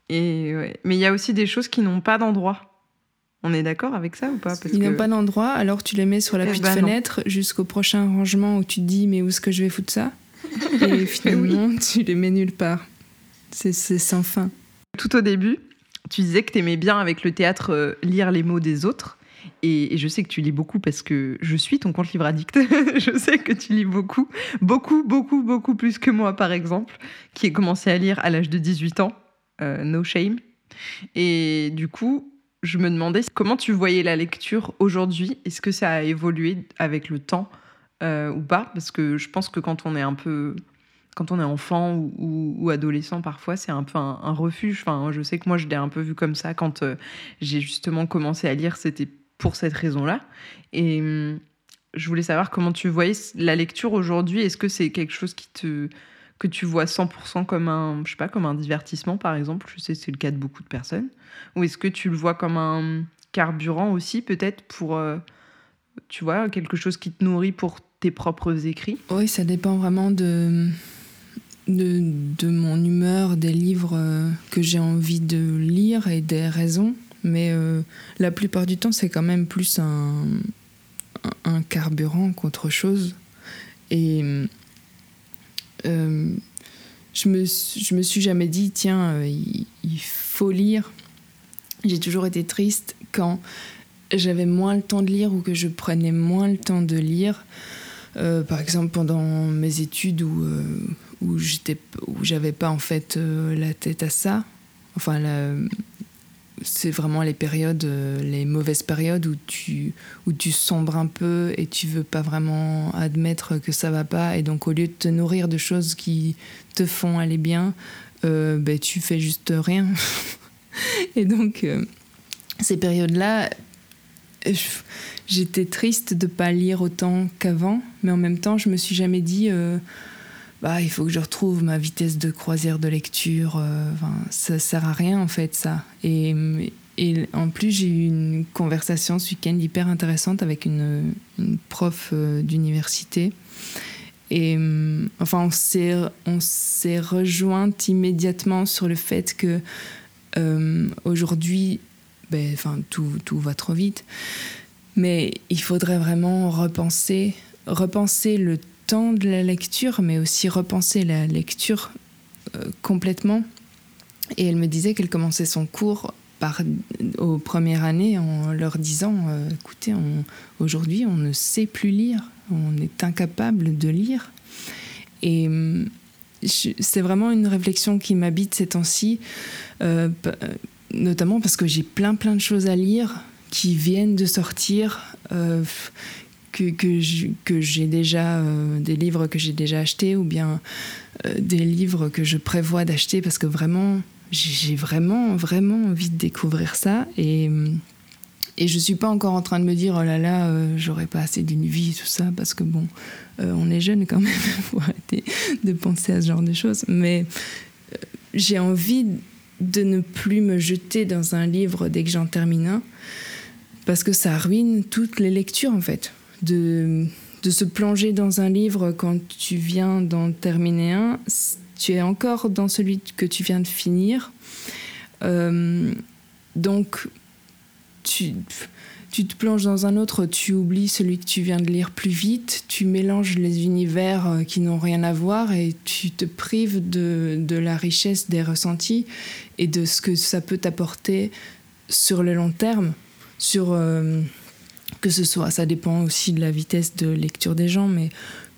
Et Mais il y a aussi des choses qui n'ont pas d'endroit. On est d'accord avec ça ou pas? Ils n'ont pas d'endroit, alors tu les mets sur la eh petite ben fenêtre jusqu'au prochain rangement où tu te dis mais où est-ce que je vais foutre ça? Et [LAUGHS] finalement, tu les mets nulle part. C'est sans fin. Tout au début, tu disais que tu aimais bien avec le théâtre euh, lire les mots des autres. Et, je sais que tu lis beaucoup parce que je suis ton compte livre addict. [LAUGHS] je sais que tu lis beaucoup, beaucoup, beaucoup, beaucoup plus que moi, par exemple, qui ai commencé à lire à l'âge de 18 ans. Euh, no shame. Et du coup, je me demandais comment tu voyais la lecture aujourd'hui. Est-ce que ça a évolué avec le temps euh, ou pas? Parce que je pense que quand on est un peu quand on est enfant ou, adolescent, parfois, c'est un peu un, refuge. Je sais que moi, je l'ai un peu vu comme ça quand euh, j'ai justement commencé à lire. C'était pour cette raison-là. Et hum, je voulais savoir comment tu voyais la lecture aujourd'hui. Est-ce que c'est quelque chose qui te que tu vois 100% comme un, je sais pas, comme un divertissement, par exemple Je sais c'est le cas de beaucoup de personnes. Ou est-ce que tu le vois comme un carburant aussi, peut-être, pour, euh, tu vois, quelque chose qui te nourrit pour tes propres écrits? Oui, ça dépend vraiment de, de, mon humeur, des livres euh, que j'ai envie de lire et des raisons. Mais euh, la plupart du temps, c'est quand même plus un, un carburant qu'autre chose. Et euh, je, me, je me suis jamais dit, tiens, il, il, faut lire. J'ai toujours été triste quand j'avais moins le temps de lire ou que je prenais moins le temps de lire. Euh, par exemple, pendant mes études où, euh, où j'avais pas en fait euh, la tête à ça. Enfin, c'est vraiment les périodes, les mauvaises périodes où tu, où tu sombres un peu et tu veux pas vraiment admettre que ça va pas. Et donc, au lieu de te nourrir de choses qui te font aller bien, ben, tu fais juste rien. [LAUGHS] et donc, ces périodes-là, j'étais triste de pas lire autant qu'avant, mais en même temps, je me suis jamais dit, euh, bah, il faut que je retrouve ma vitesse de croisière de lecture. Euh, enfin, ça sert à rien en fait, ça. Et, et en plus, j'ai eu une conversation ce week-end hyper intéressante avec une, prof euh, d'université. Et enfin, on s'est, on s'est rejointe immédiatement sur le fait que aujourd'hui, ben, enfin, tout, tout va trop vite. Mais il faudrait vraiment repenser, repenser le de la lecture, mais aussi repenser la lecture euh, complètement. Et elle me disait qu'elle commençait son cours par, aux premières années en leur disant euh, écoutez, aujourd'hui, on ne sait plus lire, on est incapable de lire. Et hum, c'est vraiment une réflexion qui m'habite ces temps-ci, euh, notamment parce que j'ai plein plein de choses à lire qui viennent de sortir, euh, que, que j'ai déjà, euh, des livres que j'ai déjà achetés ou bien euh, des livres que je prévois d'acheter parce que vraiment, j'ai vraiment, vraiment envie de découvrir ça. Et, et je suis pas encore en train de me dire, oh là là, j'aurais pas assez d'une vie, tout ça, parce que bon, on est jeune quand même, [LAUGHS] faut arrêter de penser à ce genre de choses. Mais j'ai envie de ne plus me jeter dans un livre dès que j'en termine un parce que ça ruine toutes les lectures en fait. De, de se plonger dans un livre quand tu viens d'en terminer un, tu es encore dans celui que tu viens de finir. Euh, donc, tu, tu te plonges dans un autre, tu oublies celui que tu viens de lire plus vite, tu mélanges les univers euh, qui n'ont rien à voir et tu te prives de, de la richesse des ressentis et de ce que ça peut t'apporter sur le long terme sur euh, que ce soit, ça dépend aussi de la vitesse de lecture des gens, mais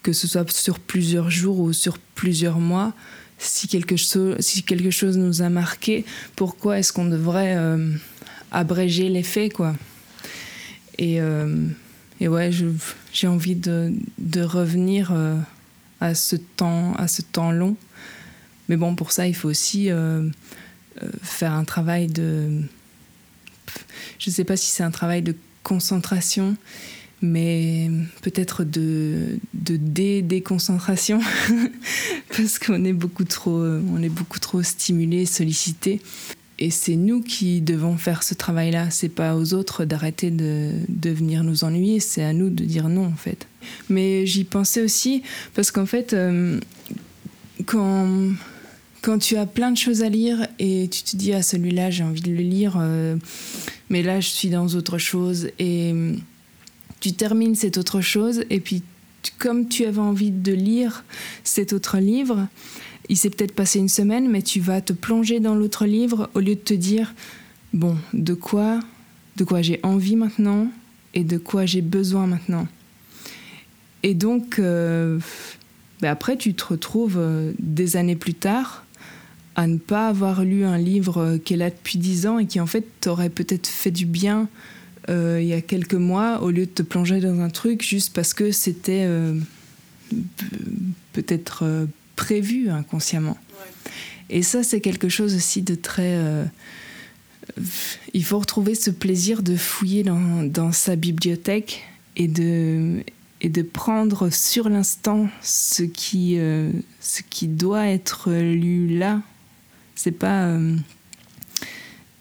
que ce soit sur plusieurs jours ou sur plusieurs mois, si quelque chose, si quelque chose nous a marqué, pourquoi est-ce qu'on devrait euh, abréger les faits, quoi? Et, euh, et ouais, j'ai envie de, de revenir à ce temps, à ce temps long. Mais bon, pour ça, il faut aussi faire un travail de je ne sais pas si c'est un travail de concentration, mais peut-être de, de dé déconcentration [LAUGHS] parce qu'on est beaucoup trop trop stimulé sollicité. Et c'est nous qui devons faire ce travail là c'est pas aux autres d'arrêter de, de venir nous ennuyer. C'est à nous de dire non en fait. Mais j'y pensais aussi parce qu'en fait euh, quand quand tu as plein de choses à lire et tu te dis ah celui-là j'ai envie de le lire euh, mais là je suis dans autre chose. Et mm, tu termines cette autre chose et puis comme tu avais envie de lire cet autre livre il s'est peut-être passé une semaine mais tu vas te plonger dans l'autre livre au lieu de te dire bon de quoi de quoi j'ai envie maintenant et de quoi j'ai besoin maintenant. Et donc euh, ben après tu te retrouves euh, des années plus tard à ne pas avoir lu un livre qu'elle a depuis dix ans et qui en fait t'aurait peut-être fait du bien euh, il y a quelques mois au lieu de te plonger dans un truc juste parce que c'était euh, peut-être euh, prévu inconsciemment. Et ça, c'est quelque chose aussi de très... Il faut retrouver ce plaisir de fouiller dans, dans sa bibliothèque et de, et de prendre sur l'instant ce qui, euh, ce qui doit être lu là. C'est pas. Euh,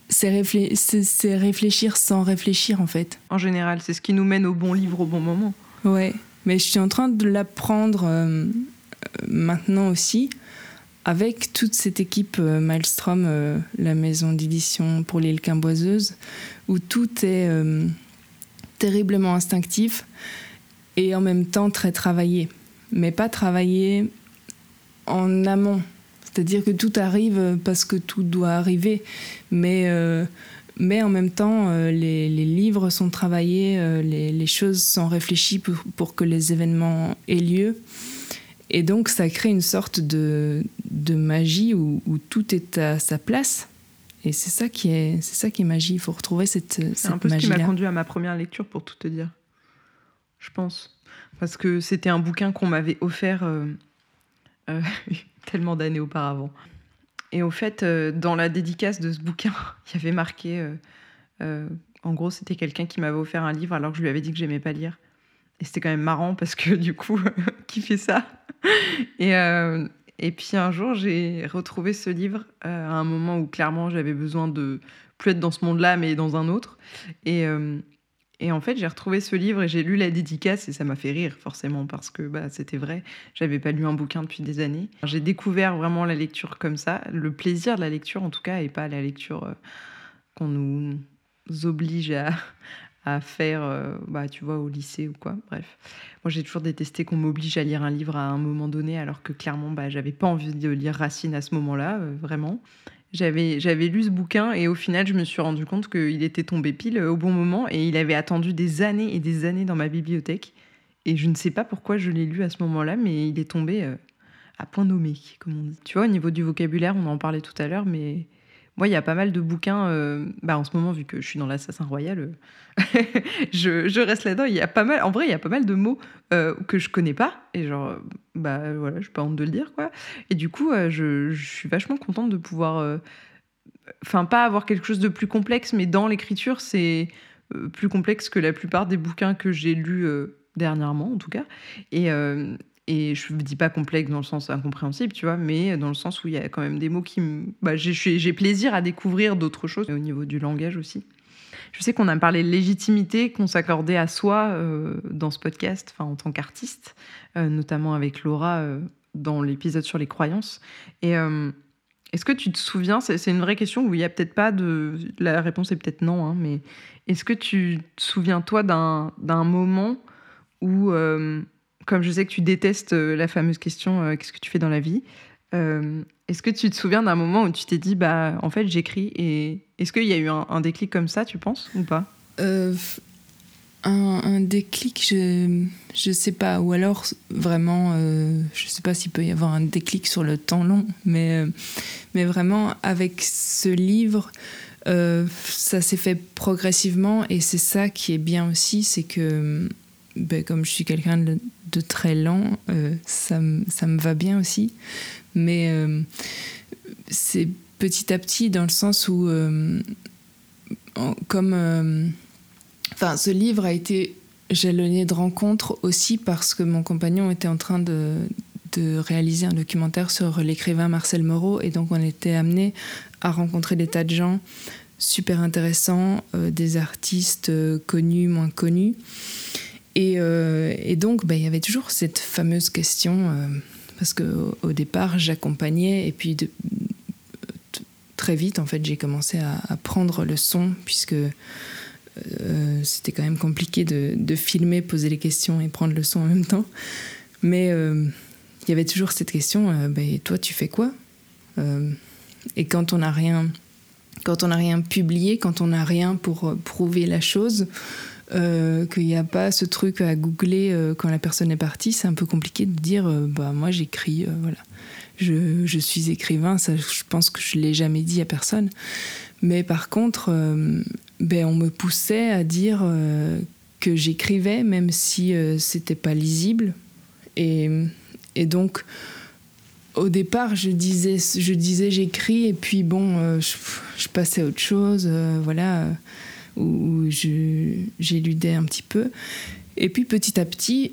c'est réfléchir sans réfléchir en fait. En général, c'est ce qui nous mène au bon livre au bon moment. Ouais, mais je suis en train de l'apprendre euh, maintenant aussi avec toute cette équipe Maelstrom, la maison d'édition pour l'île Quimboiseuse, où tout est terriblement instinctif et en même temps très travaillé. Mais pas travaillé en amont. C'est-à-dire que tout arrive parce que tout doit arriver. Mais, euh, mais en même temps, euh, les, les, livres sont travaillés, euh, les, les, choses sont réfléchies pour, pour, que les événements aient lieu. Et donc, ça crée une sorte de, de magie où, où, tout est à sa place. Et c'est ça qui est, c'est ça qui est magie. Il faut retrouver cette, magie. C'est un peu ce qui m'a conduit à ma première lecture, pour tout te dire je pense. Parce que c'était un bouquin qu'on m'avait offert euh, euh, tellement d'années auparavant. Et au fait, euh, dans la dédicace de ce bouquin, [LAUGHS] il y avait marqué. en gros, c'était quelqu'un qui m'avait offert un livre alors que je lui avais dit que j'aimais pas lire. Et c'était quand même marrant parce que [LAUGHS] du coup, [LAUGHS] qui fait ça? Et, et puis un jour, j'ai retrouvé ce livre à un moment où clairement j'avais besoin de plus être dans ce monde-là, mais dans un autre. Et, et en fait, j'ai retrouvé ce livre et j'ai lu la dédicace et ça m'a fait rire, forcément, parce que bah, c'était vrai. J'avais pas lu un bouquin depuis des années. J'ai découvert vraiment la lecture comme ça, le plaisir de la lecture en tout cas, et pas la lecture euh, qu'on nous oblige à, faire, euh, bah, tu vois, au lycée ou quoi. Bref. Moi, j'ai toujours détesté qu'on m'oblige à lire un livre à un moment donné, alors que clairement, bah, j'avais pas envie de lire Racine à ce moment-là, euh, vraiment. J'avais, j'avais lu ce bouquin et au final, je me suis rendu compte qu'il était tombé pile au bon moment et il avait attendu des années et des années dans ma bibliothèque. Et je ne sais pas pourquoi je l'ai lu à ce moment-là, mais il est tombé euh, à point nommé, comme on dit. Tu vois, au niveau du vocabulaire, on en parlait tout à l'heure, mais moi, il y a pas mal de bouquins. Euh, bah, en ce moment, vu que je suis dans l'Assassin Royal, euh, [LAUGHS] je, reste là-dedans. Il y a pas mal, en vrai, il y a pas mal de mots euh, que je connais pas. Et genre, bah voilà, je pas honte de le dire, quoi. Et du coup, je, je, suis vachement contente de pouvoir. Enfin, pas avoir quelque chose de plus complexe, mais dans l'écriture, c'est plus complexe que la plupart des bouquins que j'ai lus dernièrement, en tout cas. Et, et je ne dis pas complexe dans le sens incompréhensible, tu vois, mais dans le sens où il y a quand même des mots qui me. Bah, j'ai plaisir à découvrir d'autres choses, au niveau du langage aussi. Je sais qu'on a parlé de légitimité qu'on s'accordait à soi euh, dans ce podcast, enfin en tant qu'artiste, euh, notamment avec Laura euh, dans l'épisode sur les croyances. Et est-ce que tu te souviens, c'est une vraie question où il n'y a peut-être pas de. La réponse est peut-être non, hein, mais est-ce que tu te souviens, toi, d'un moment où comme je sais que tu détestes euh, la fameuse question euh, qu'est-ce que tu fais dans la vie euh, Est-ce que tu te souviens d'un moment où tu t'es dit bah en fait j'écris et est-ce qu'il y a eu un, déclic comme ça tu penses ou pas? Un, déclic je je sais pas. Ou alors vraiment je sais pas s'il peut y avoir un déclic sur le temps long mais mais vraiment avec ce livre ça s'est fait progressivement et c'est ça qui est bien aussi c'est que ben, comme je suis quelqu'un de, très lent, euh, ça, me va bien aussi. Mais euh, c'est petit à petit dans le sens où, euh, comme. Enfin, ce livre a été jalonné de rencontres aussi parce que mon compagnon était en train de réaliser un documentaire sur l'écrivain Marcel Moreau et donc on était amené à rencontrer des tas de gens super intéressants, des artistes connus, moins connus. Euh, et, donc, bah, il y avait toujours cette fameuse question, euh, parce qu'au au départ, j'accompagnais, et puis très vite, en fait, j'ai commencé à, prendre le son, puisque euh, c'était quand même compliqué de, de, filmer, poser les questions et prendre le son en même temps. Mais il y avait toujours cette question, bah, toi, tu fais quoi? Et quand on n'a rien... Quand on n'a rien publié, quand on n'a rien pour prouver la chose, euh, qu'il n'y a pas ce truc à googler euh, quand la personne est partie, c'est un peu compliqué de dire euh, bah moi j'écris, voilà, je, je, suis écrivain, ça je pense que je l'ai jamais dit à personne. Mais par contre, ben on me poussait à dire que j'écrivais même si c'était pas lisible. Et, et donc au départ, je disais, je disais, j'écris, et puis bon, je, passais à autre chose, voilà, où, j'éludais un petit peu. Et puis petit à petit,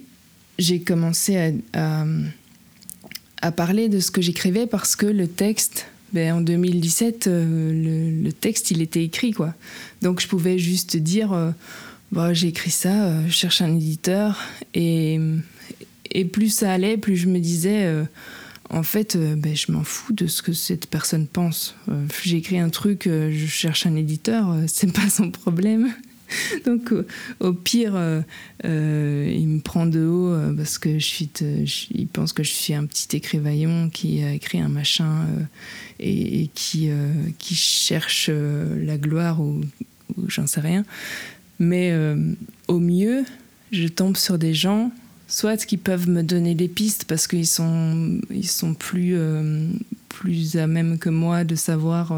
j'ai commencé à, parler de ce que j'écrivais parce que le texte, ben, en 2017, le, le, texte, il était écrit, quoi. Donc je pouvais juste dire bah, j'ai écrit ça, euh, je cherche un éditeur. Et, et plus ça allait, plus je me disais, euh, en fait, euh, ben, je m'en fous de ce que cette personne pense. j'ai écrit un truc, je cherche un éditeur, [LAUGHS] c'est pas son problème. [LAUGHS] Donc, au pire, il me prend de haut parce que je suis, il pense que je suis un petit écrivaillon qui a écrit un machin et, qui, cherche la gloire ou, ou j'en sais rien. Mais euh, au mieux, je tombe sur des gens, soit qui peuvent me donner des pistes parce qu'ils sont, ils sont plus, euh, plus à même que moi de savoir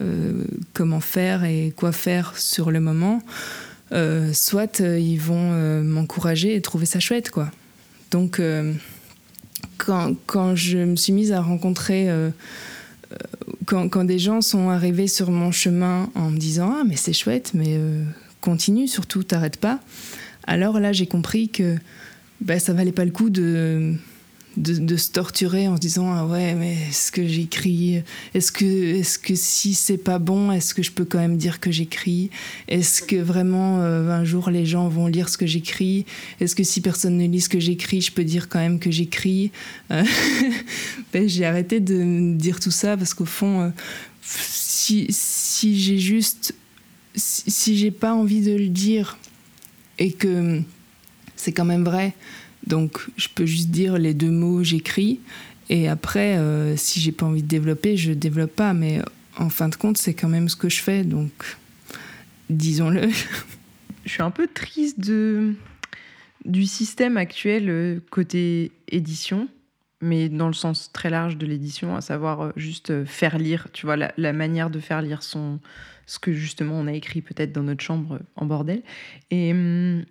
euh, comment faire et quoi faire sur le moment. soit ils vont m'encourager et trouver ça chouette, quoi. Donc, quand, quand, je me suis mise à rencontrer quand, quand, des gens sont arrivés sur mon chemin en me disant Ah, mais c'est chouette, mais continue, surtout t'arrêtes pas. Alors là, j'ai compris que ben, ça valait pas le coup de, de, se torturer en se disant ah ouais mais est-ce que j'écris? Est-ce que est-ce que si c'est pas bon est-ce que je peux quand même dire que j'écris? Est-ce que vraiment euh, un jour les gens vont lire ce que j'écris? Est-ce que si personne ne lit ce que j'écris je peux dire quand même que j'écris? Euh, [LAUGHS] ben, j'ai arrêté de dire tout ça parce qu'au fond euh, si, si j'ai juste si, j'ai pas envie de le dire et que c'est quand même vrai, donc je peux juste dire les deux mots j'écris. Et après euh, si j'ai pas envie de développer, je développe pas. Mais en fin de compte, c'est quand même ce que je fais. Donc disons-le. [LAUGHS] Je suis un peu triste de du système actuel euh, côté édition. Mais dans le sens très large de l'édition, à savoir euh, juste faire lire, tu vois, la, la manière de faire lire son, ce que justement on a écrit peut-être dans notre chambre en bordel. Et hum,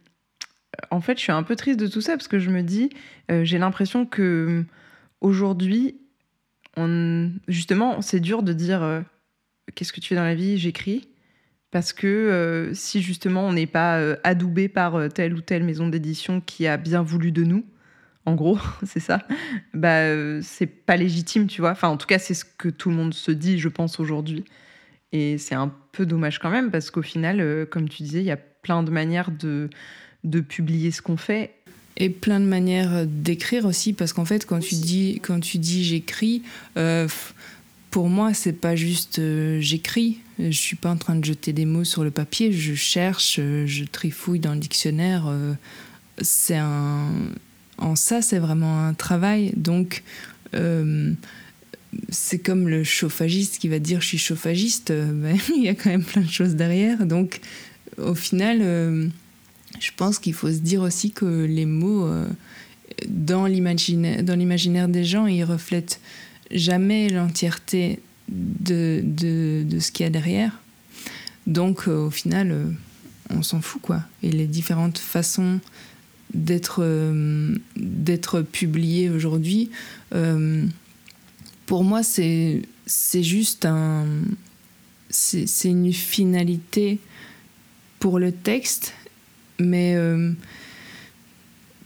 en fait, je suis un peu triste de tout ça parce que je me dis, euh, j'ai l'impression que hum, aujourd'hui, on, justement, c'est dur de dire euh, qu'est-ce que tu fais dans la vie, j'écris. Parce que euh, si justement on n'est pas adoubé par telle ou telle maison d'édition qui a bien voulu de nous, en gros, [LAUGHS] c'est ça, bah c'est pas légitime, tu vois. Enfin, en tout cas, c'est ce que tout le monde se dit, je pense, aujourd'hui. Et c'est un peu dommage quand même parce qu'au final, euh, comme tu disais, il y a plein de manières de, de publier ce qu'on fait. Et plein de manières d'écrire aussi, parce qu'en fait, quand tu dis, quand tu dis j'écris, euh, pour moi, c'est pas juste euh, j'écris. Je suis pas en train de jeter des mots sur le papier. Je cherche, je trifouille dans le dictionnaire. c'est un, en ça, c'est vraiment un travail. Donc, c'est comme le chauffagiste qui va dire je suis chauffagiste, euh, [LAUGHS] ben, il y a quand même plein de choses derrière. Donc au final, euh, je pense qu'il faut se dire aussi que les mots, euh, dans l'imaginaire des gens, ils reflètent jamais l'entièreté de, de, ce qu'il y a derrière. Donc au final, on s'en fout quoi. Et les différentes façons d'être d'être publiées aujourd'hui pour moi, c'est juste un. C'est une finalité pour le texte, mais euh,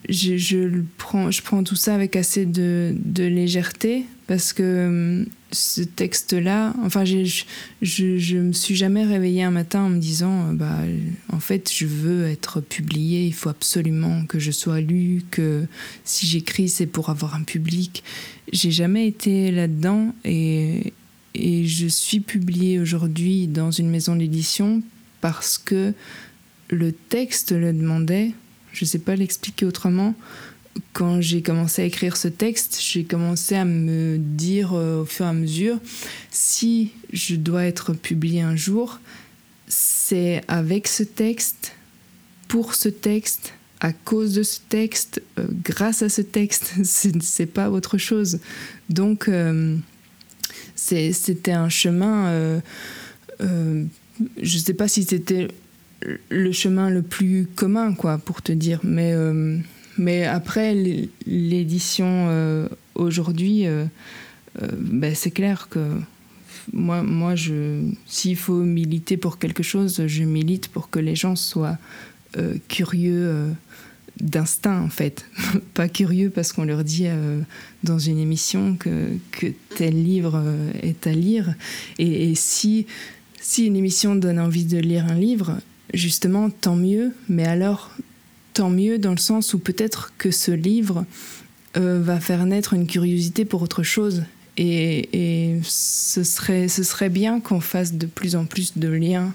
je, je, prends, je prends tout ça avec assez de, de légèreté parce que euh, ce texte-là, enfin, je, je, je, me suis jamais réveillée un matin en me disant, euh, bah, en fait, je veux être publié, il faut absolument que je sois lu, que si j'écris, c'est pour avoir un public. J'ai jamais été là-dedans et, et je suis publiée aujourd'hui dans une maison d'édition parce que le texte le demandait. Je sais pas l'expliquer autrement quand j'ai commencé à écrire ce texte, j'ai commencé à me dire euh, au fur et à mesure, si je dois être publié un jour, c'est avec ce texte, pour ce texte, à cause de ce texte, euh, grâce à ce texte, [LAUGHS] c'est pas autre chose. Donc, euh, c'était un chemin, je sais pas si c'était le chemin le plus commun, quoi, pour te dire, mais mais après, l'édition euh, aujourd'hui, ben, c'est clair que moi, moi s'il faut militer pour quelque chose, je milite pour que les gens soient curieux d'instinct en fait. [LAUGHS] Pas curieux parce qu'on leur dit euh, dans une émission que, que tel livre euh, est à lire. Et, si, si une émission donne envie de lire un livre, justement, tant mieux. Mais alors, tant mieux dans le sens où peut-être que ce livre euh, va faire naître une curiosité pour autre chose. Et, ce, serait, ce serait bien qu'on fasse de plus en plus de liens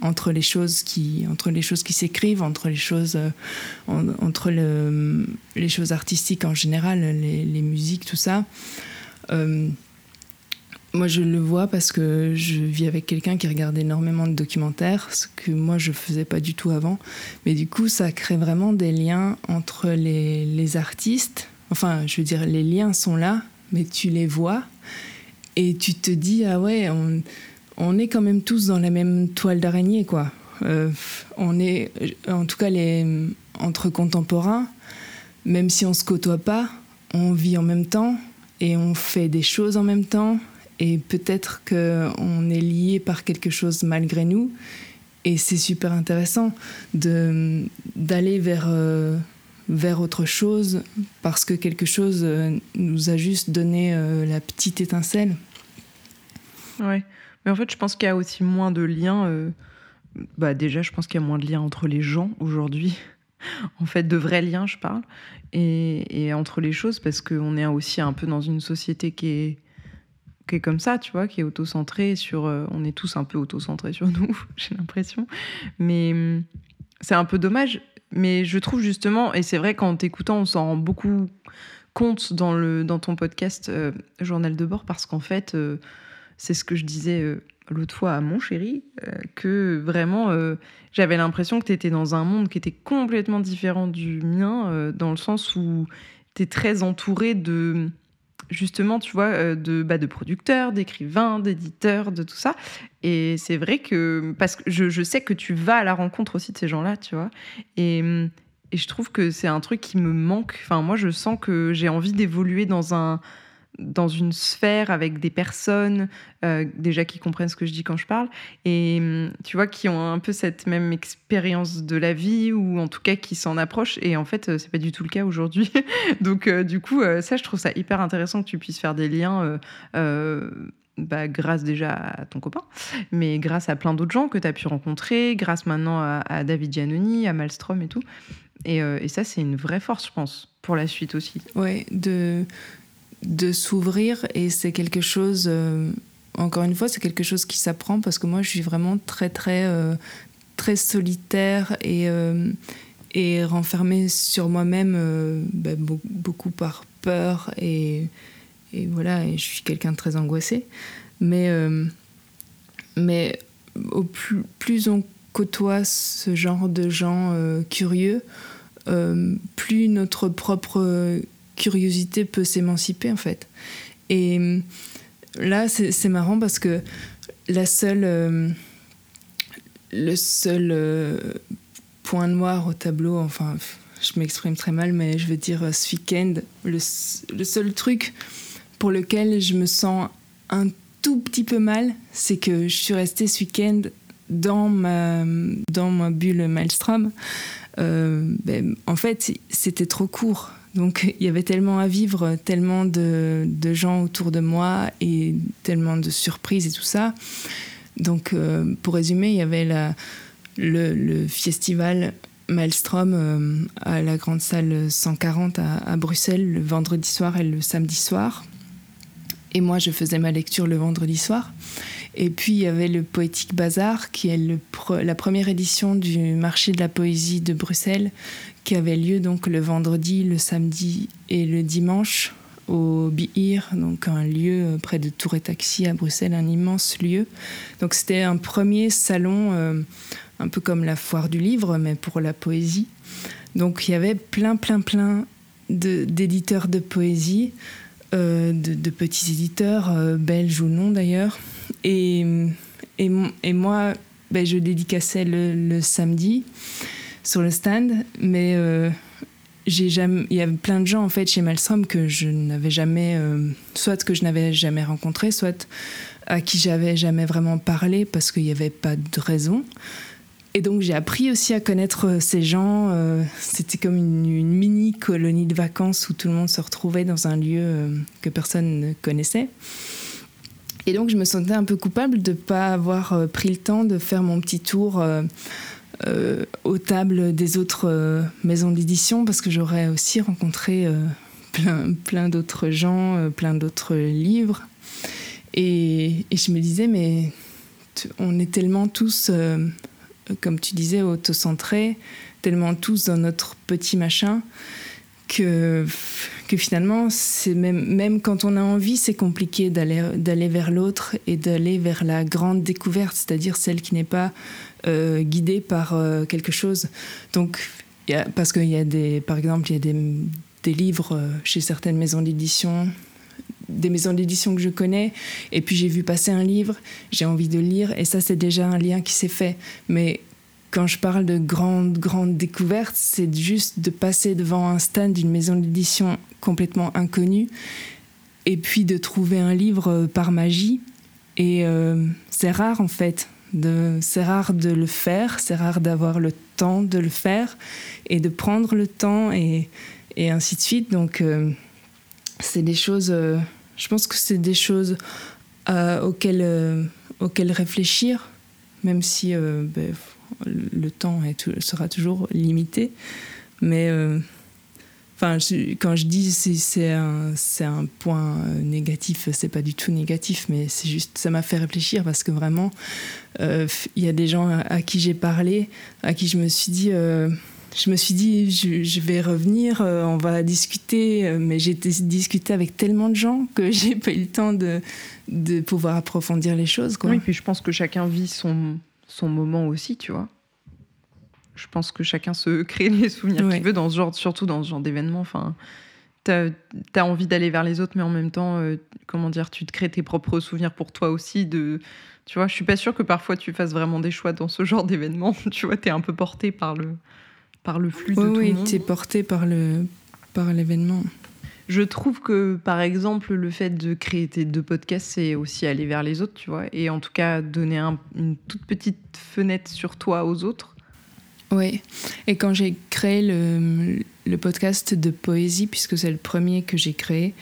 entre les choses qui entre les choses qui s'écrivent entre les choses euh, entre le, les choses artistiques en général les, les musiques tout ça euh, moi je le vois parce que je vis avec quelqu'un qui regarde énormément de documentaires ce que moi je faisais pas du tout avant mais du coup ça crée vraiment des liens entre les, artistes enfin je veux dire les liens sont là mais tu les vois et tu te dis ah ouais on est quand même tous dans la même toile d'araignée, quoi. Euh, on est, en tout cas, les, entre contemporains, même si on se côtoie pas, on vit en même temps et on fait des choses en même temps. Et peut-être qu'on est lié par quelque chose malgré nous. Et c'est super intéressant d'aller vers, euh, vers autre chose parce que quelque chose euh, nous a juste donné la petite étincelle. Ouais. Mais en fait, je pense qu'il y a aussi moins de liens. Euh, bah déjà, je pense qu'il y a moins de liens entre les gens aujourd'hui. [LAUGHS] en fait, de vrais liens, je parle. Et, entre les choses, parce qu'on est aussi un peu dans une société qui est, qui est comme ça, tu vois, qui est auto-centrée sur. Euh, on est tous un peu auto-centrés sur nous, [LAUGHS] j'ai l'impression. Mais hum, c'est un peu dommage. Mais je trouve justement, et c'est vrai qu'en t'écoutant, on s'en rend beaucoup compte dans, le, dans ton podcast euh, Journal de bord, parce qu'en fait c'est ce que je disais euh, l'autre fois à mon chéri, euh, que vraiment, euh, j'avais l'impression que tu étais dans un monde qui était complètement différent du mien, dans le sens où tu es très entouré de, justement, tu vois, de, bah, de producteurs, d'écrivains, d'éditeurs, de tout ça. Et c'est vrai que, parce que je, je, sais que tu vas à la rencontre aussi de ces gens-là, tu vois. Et, et je trouve que c'est un truc qui me manque. Enfin, moi, je sens que j'ai envie d'évoluer dans un dans une sphère avec des personnes euh, déjà qui comprennent ce que je dis quand je parle et hum, tu vois qui ont un peu cette même expérience de la vie ou en tout cas qui s'en approchent et en fait euh, c'est pas du tout le cas aujourd'hui [LAUGHS] donc euh, du coup ça je trouve ça hyper intéressant que tu puisses faire des liens bah, grâce déjà à ton copain, mais grâce à plein d'autres gens que tu as pu rencontrer, grâce maintenant à, David Giannoni, à Malmstrom et tout. Et, et ça, c'est une vraie force, je pense, pour la suite aussi. Ouais, de, de s'ouvrir et c'est quelque chose, euh, encore une fois, c'est quelque chose qui s'apprend parce que moi je suis vraiment très très euh, très solitaire et, euh, et renfermée sur moi-même ben, beaucoup par peur et, et, voilà, et je suis quelqu'un de très angoissé. Mais, mais au plus, plus on côtoie ce genre de gens curieux, plus notre propre curiosité peut s'émanciper en fait. Et euh, là, c'est marrant parce que la seule, euh, le seul euh, point noir au tableau, enfin, je m'exprime très mal, mais je veux dire ce week-end, le, seul truc pour lequel je me sens un tout petit peu mal, c'est que je suis restée ce week-end dans ma, dans ma bulle Maelstrom. Ben, en fait, c'était trop court donc il y avait tellement à vivre, tellement de, gens autour de moi et tellement de surprises et tout ça. Donc euh, pour résumer, il y avait le, festival Maelstrom euh, à la grande salle 140 à, Bruxelles le vendredi soir et le samedi soir. Et moi, je faisais ma lecture le vendredi soir. Et puis, il y avait le Poétique Bazar, qui est la première édition du marché de la poésie de Bruxelles, qui avait lieu donc le vendredi, le samedi et le dimanche au Bihir, donc un lieu près de Tour et Taxi à Bruxelles, un immense lieu. Donc c'était un premier salon, euh, un peu comme la foire du livre, mais pour la poésie. Donc il y avait plein, plein, plein d'éditeurs de, poésie, euh, de, petits éditeurs, euh, belges ou non d'ailleurs. Et, et, moi, ben, je dédicassais le, le samedi sur le stand, mais euh, il y a plein de gens en fait chez Malstrom que je n'avais jamais, euh, soit que je n'avais jamais rencontré, soit à qui j'avais jamais vraiment parlé parce qu'il n'y avait pas de raison. Et donc j'ai appris aussi à connaître ces gens. Euh, c'était comme une, mini colonie de vacances où tout le monde se retrouvait dans un lieu euh, que personne ne connaissait. Et donc je me sentais un peu coupable de ne pas avoir pris le temps de faire mon petit tour euh, aux tables des autres euh, maisons d'édition parce que j'aurais aussi rencontré euh, plein, plein d'autres gens, plein d'autres livres. Et, je me disais, mais on est tellement tous, comme tu disais, autocentrés, tellement tous dans notre petit machin, que, que finalement, c'est même, même quand on a envie, c'est compliqué d'aller, d'aller vers l'autre et d'aller vers la grande découverte, c'est-à-dire celle qui n'est pas euh, guidé par euh, quelque chose. Donc, y a, parce qu'il y a des, par exemple, il y a des, des livres euh, chez certaines maisons d'édition, des maisons d'édition que je connais, et puis j'ai vu passer un livre, j'ai envie de lire, et ça c'est déjà un lien qui s'est fait. Mais quand je parle de grande, grande découverte, c'est juste de passer devant un stand d'une maison d'édition complètement inconnue, et puis de trouver un livre par magie. Et c'est rare en fait c'est rare de le faire, c'est rare d'avoir le temps de le faire et de prendre le temps et, ainsi de suite. Donc, euh, c'est des choses, euh, je pense que c'est des choses euh, auxquelles, auxquelles réfléchir, même si ben, le temps sera toujours limité. Mais Enfin, quand je dis c'est un, point euh, négatif, c'est pas du tout négatif, mais c'est juste ça m'a fait réfléchir parce que vraiment, euh, il y a des gens à, qui j'ai parlé, à qui je me suis dit, euh, je me suis dit, je, vais revenir, on va discuter, mais j'ai discuté avec tellement de gens que [LAUGHS] j'ai pas eu le temps de, pouvoir approfondir les choses. Oui, puis je pense que chacun vit son, son moment aussi, tu vois je pense que chacun se [LAUGHS] crée les souvenirs qu'il veut, dans ce genre, surtout dans ce genre d'événement. Enfin, tu as, envie d'aller vers les autres, mais en même temps, euh, comment dire, tu te crées tes propres souvenirs pour toi aussi. De, tu vois, je suis pas sûre que parfois tu fasses vraiment des choix dans ce [LAUGHS] genre d'événement. tu vois, tu es un peu porté par le, par le flux de tout le monde. tu es porté par le par l'événement. Je trouve que, par exemple, le fait de créer tes deux podcasts, c'est aussi aller vers les autres, tu vois, et en tout cas donner une toute petite fenêtre sur toi aux autres. Oui, et quand j'ai créé le, podcast de poésie, puisque c'est le premier que j'ai créé,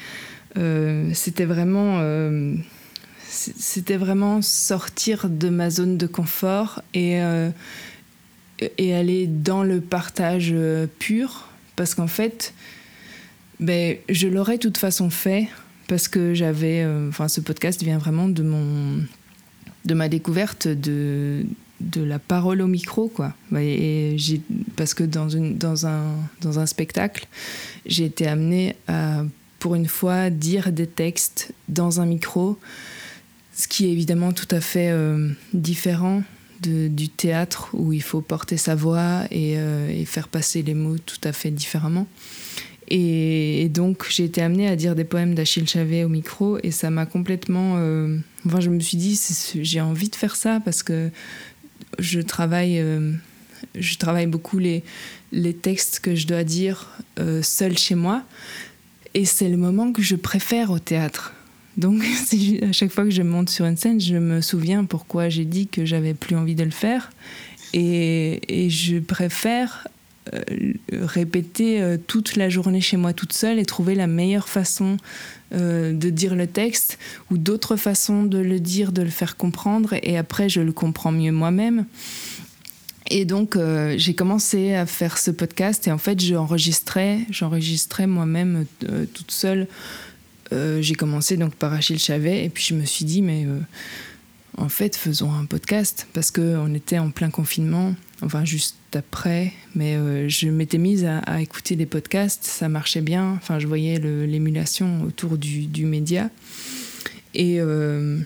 euh, c'était vraiment, euh, c'était vraiment sortir de ma zone de confort et, euh, et aller dans le partage pur, parce qu'en fait, ben, je l'aurais de toute façon fait, parce que j'avais, enfin, ce podcast vient vraiment de mon, de ma découverte de de la parole au micro, quoi. Et parce que dans, une, dans, un, dans un spectacle, j'ai été amenée à, pour une fois, dire des textes dans un micro, ce qui est évidemment tout à fait euh, différent du théâtre où il faut porter sa voix et, euh, et, faire passer les mots tout à fait différemment. Et, donc j'ai été amenée à dire des poèmes d'Achille Chavet au micro et ça m'a complètement... Euh, enfin je me suis dit j'ai envie de faire ça parce que je travaille, euh, je travaille beaucoup les, les textes que je dois dire euh, seul chez moi. Et c'est le moment que je préfère au théâtre. Donc, [LAUGHS] à chaque fois que je monte sur une scène, je me souviens pourquoi j'ai dit que j'avais plus envie de le faire. Et, je préfère répéter toute la journée chez moi toute seule et trouver la meilleure façon euh, de dire le texte ou d'autres façons de le dire, de le faire comprendre et après je le comprends mieux moi-même. Et donc euh, j'ai commencé à faire ce podcast et en fait j'enregistrais, j'enregistrais moi-même euh, toute seule. j'ai commencé donc par Achille Chavet et puis je me suis dit mais en fait faisons un podcast parce qu'on était en plein confinement enfin juste après, mais euh, je m'étais mise à, écouter des podcasts, ça marchait bien, enfin je voyais l'émulation autour du, média. Et, euh,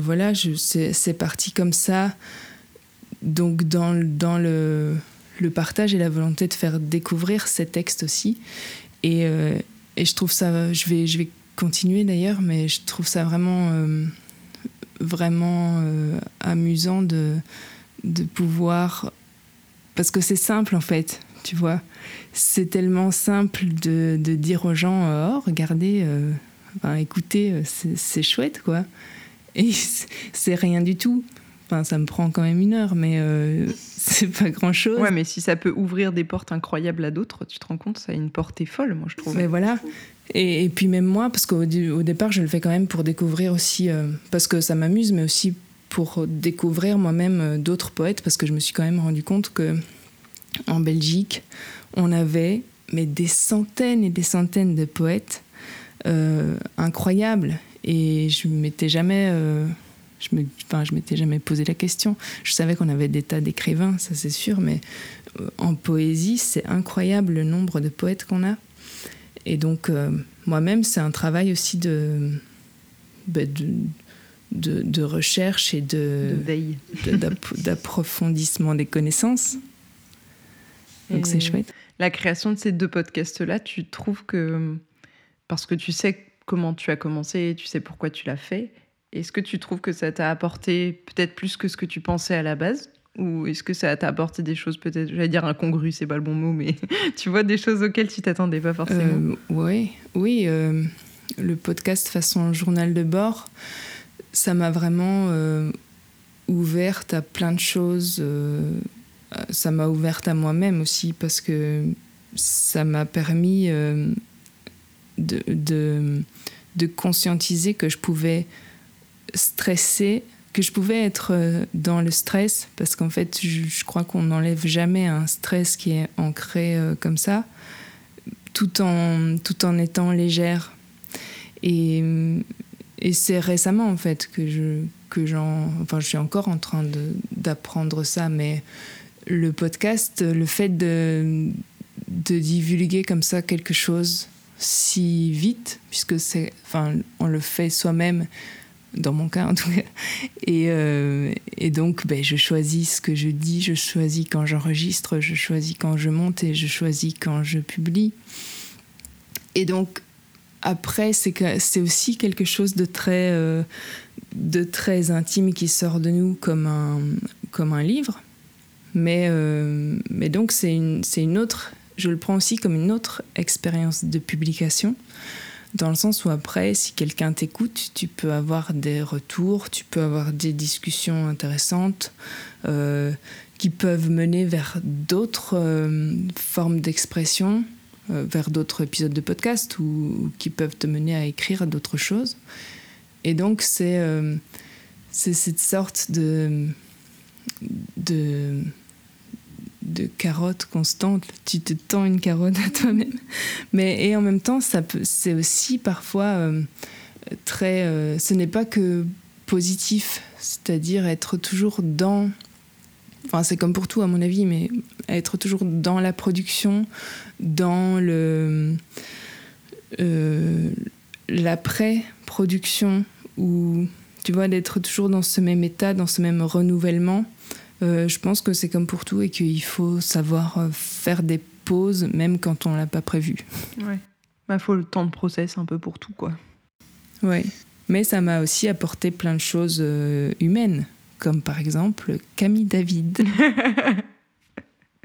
voilà, c'est parti comme ça, donc dans, le, partage et la volonté de faire découvrir ces textes aussi. Et, euh, je trouve ça, je vais continuer d'ailleurs, mais je trouve ça vraiment, vraiment amusant de de pouvoir... Parce que c'est simple en fait. tu vois. C'est tellement simple de, de, dire aux gens Oh, regardez, écoutez, c'est chouette, quoi. Et [LAUGHS] c'est rien du tout. Enfin, ça me prend quand même une heure, mais euh, [LAUGHS] c'est pas grand-chose. Ouais, mais si ça peut ouvrir des portes incroyables à d'autres, tu te rends compte, ça a une portée folle, moi, je trouve. Mais voilà. Et, puis même moi, parce qu'au au départ, je le fais quand même pour découvrir aussi, euh, parce que ça m'amuse, mais aussi pour découvrir moi-même euh, d'autres poètes, parce que je me suis quand même rendu compte que en Belgique, on avait mais des centaines et des centaines de poètes incroyables. Et je m'étais jamais je me, enfin, je m'étais jamais posé la question. Je savais qu'on avait des tas d'écrivains, ça c'est sûr, mais euh, en poésie, c'est incroyable le nombre de poètes qu'on a. Et donc, euh, moi-même, c'est un travail aussi de, bah, de, de, recherche et de, [LAUGHS] d'approfondissement des connaissances. Donc, c'est chouette. La création de ces deux podcasts-là, tu trouves que. Parce que tu sais comment tu as commencé, tu sais pourquoi tu l'as fait, est-ce que tu trouves que ça t'a apporté peut-être plus que ce que tu pensais à la base? Ou est-ce que ça t'a apporté des choses peut-être, j'allais dire incongrues, c'est pas le bon mot, mais [LAUGHS] tu vois des choses auxquelles tu t'attendais pas forcément? Euh, Oui, oui. Euh, le podcast façon journal de bord, ça m'a vraiment euh, ouverte à plein de choses. ça m'a ouverte à moi-même aussi parce que ça m'a permis de, de, de conscientiser que je pouvais stressée, que je pouvais être euh, dans le stress, parce qu'en fait, je, crois qu'on n'enlève jamais un stress qui est ancré euh, comme ça, tout en, tout en étant légère. Et, et c'est récemment, en fait, que je, que j'en, enfin, je suis encore en train d'apprendre ça, mais le podcast, le fait de, de divulguer comme ça quelque chose si vite, puisque c'est, enfin, on le fait soi-même dans mon cas en tout cas. Et, euh, et donc, ben, je choisis ce que je dis, je choisis quand j'enregistre, je choisis quand je monte et je choisis quand je publie. Et donc, après, c'est aussi quelque chose de très, euh, de très intime qui sort de nous comme un, comme un livre. Mais, euh, mais donc, c'est une, une autre, je le prends aussi comme une autre expérience de publication dans le sens où après, si quelqu'un t'écoute, tu peux avoir des retours, tu peux avoir des discussions intéressantes euh, qui peuvent mener vers d'autres euh, formes d'expression, euh, vers d'autres épisodes de podcast ou, qui peuvent te mener à écrire d'autres choses. Et donc, c'est cette sorte de, de de carotte constante. Tu te tends une carotte à toi-même. Mais et en même temps, ça c'est aussi parfois euh, très. Euh, ce n'est pas que positif, c'est-à-dire être toujours dans. Enfin, c'est comme pour tout à mon avis, mais être toujours dans la production, dans le euh, l'après-production, ou tu vois d'être toujours dans ce même état, dans ce même renouvellement euh, je pense que c'est comme pour tout et qu'il faut savoir euh, faire des pauses même quand on l'a pas prévu. Ouais. Il bah, faut le temps de process un peu pour tout, quoi. Ouais. Mais ça m'a aussi apporté plein de choses euh, humaines, comme par exemple Camille David. [LAUGHS]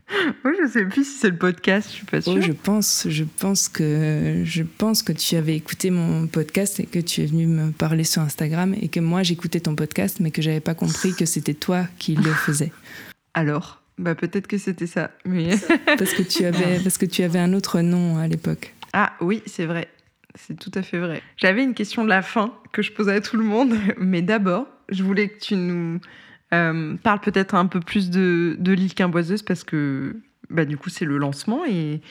[LAUGHS] Moi, je sais plus si c'est le podcast, je suis pas sûre. Oh, je pense, je pense que je pense que tu avais écouté mon podcast et que tu es venu me parler sur Instagram et que moi j'écoutais ton podcast, mais que j'avais pas compris que c'était toi qui le faisais. [LAUGHS] Alors, bah peut-être que c'était ça, mais [LAUGHS] parce que tu avais parce que tu avais un autre nom à l'époque. Ah oui, c'est vrai. C'est tout à fait vrai. J'avais une question de la fin que je posais à tout le monde, mais d'abord, je voulais que tu nous euh, parle peut-être un peu plus de, de l'île Quimboiseuse parce que bah, du coup c'est le lancement et,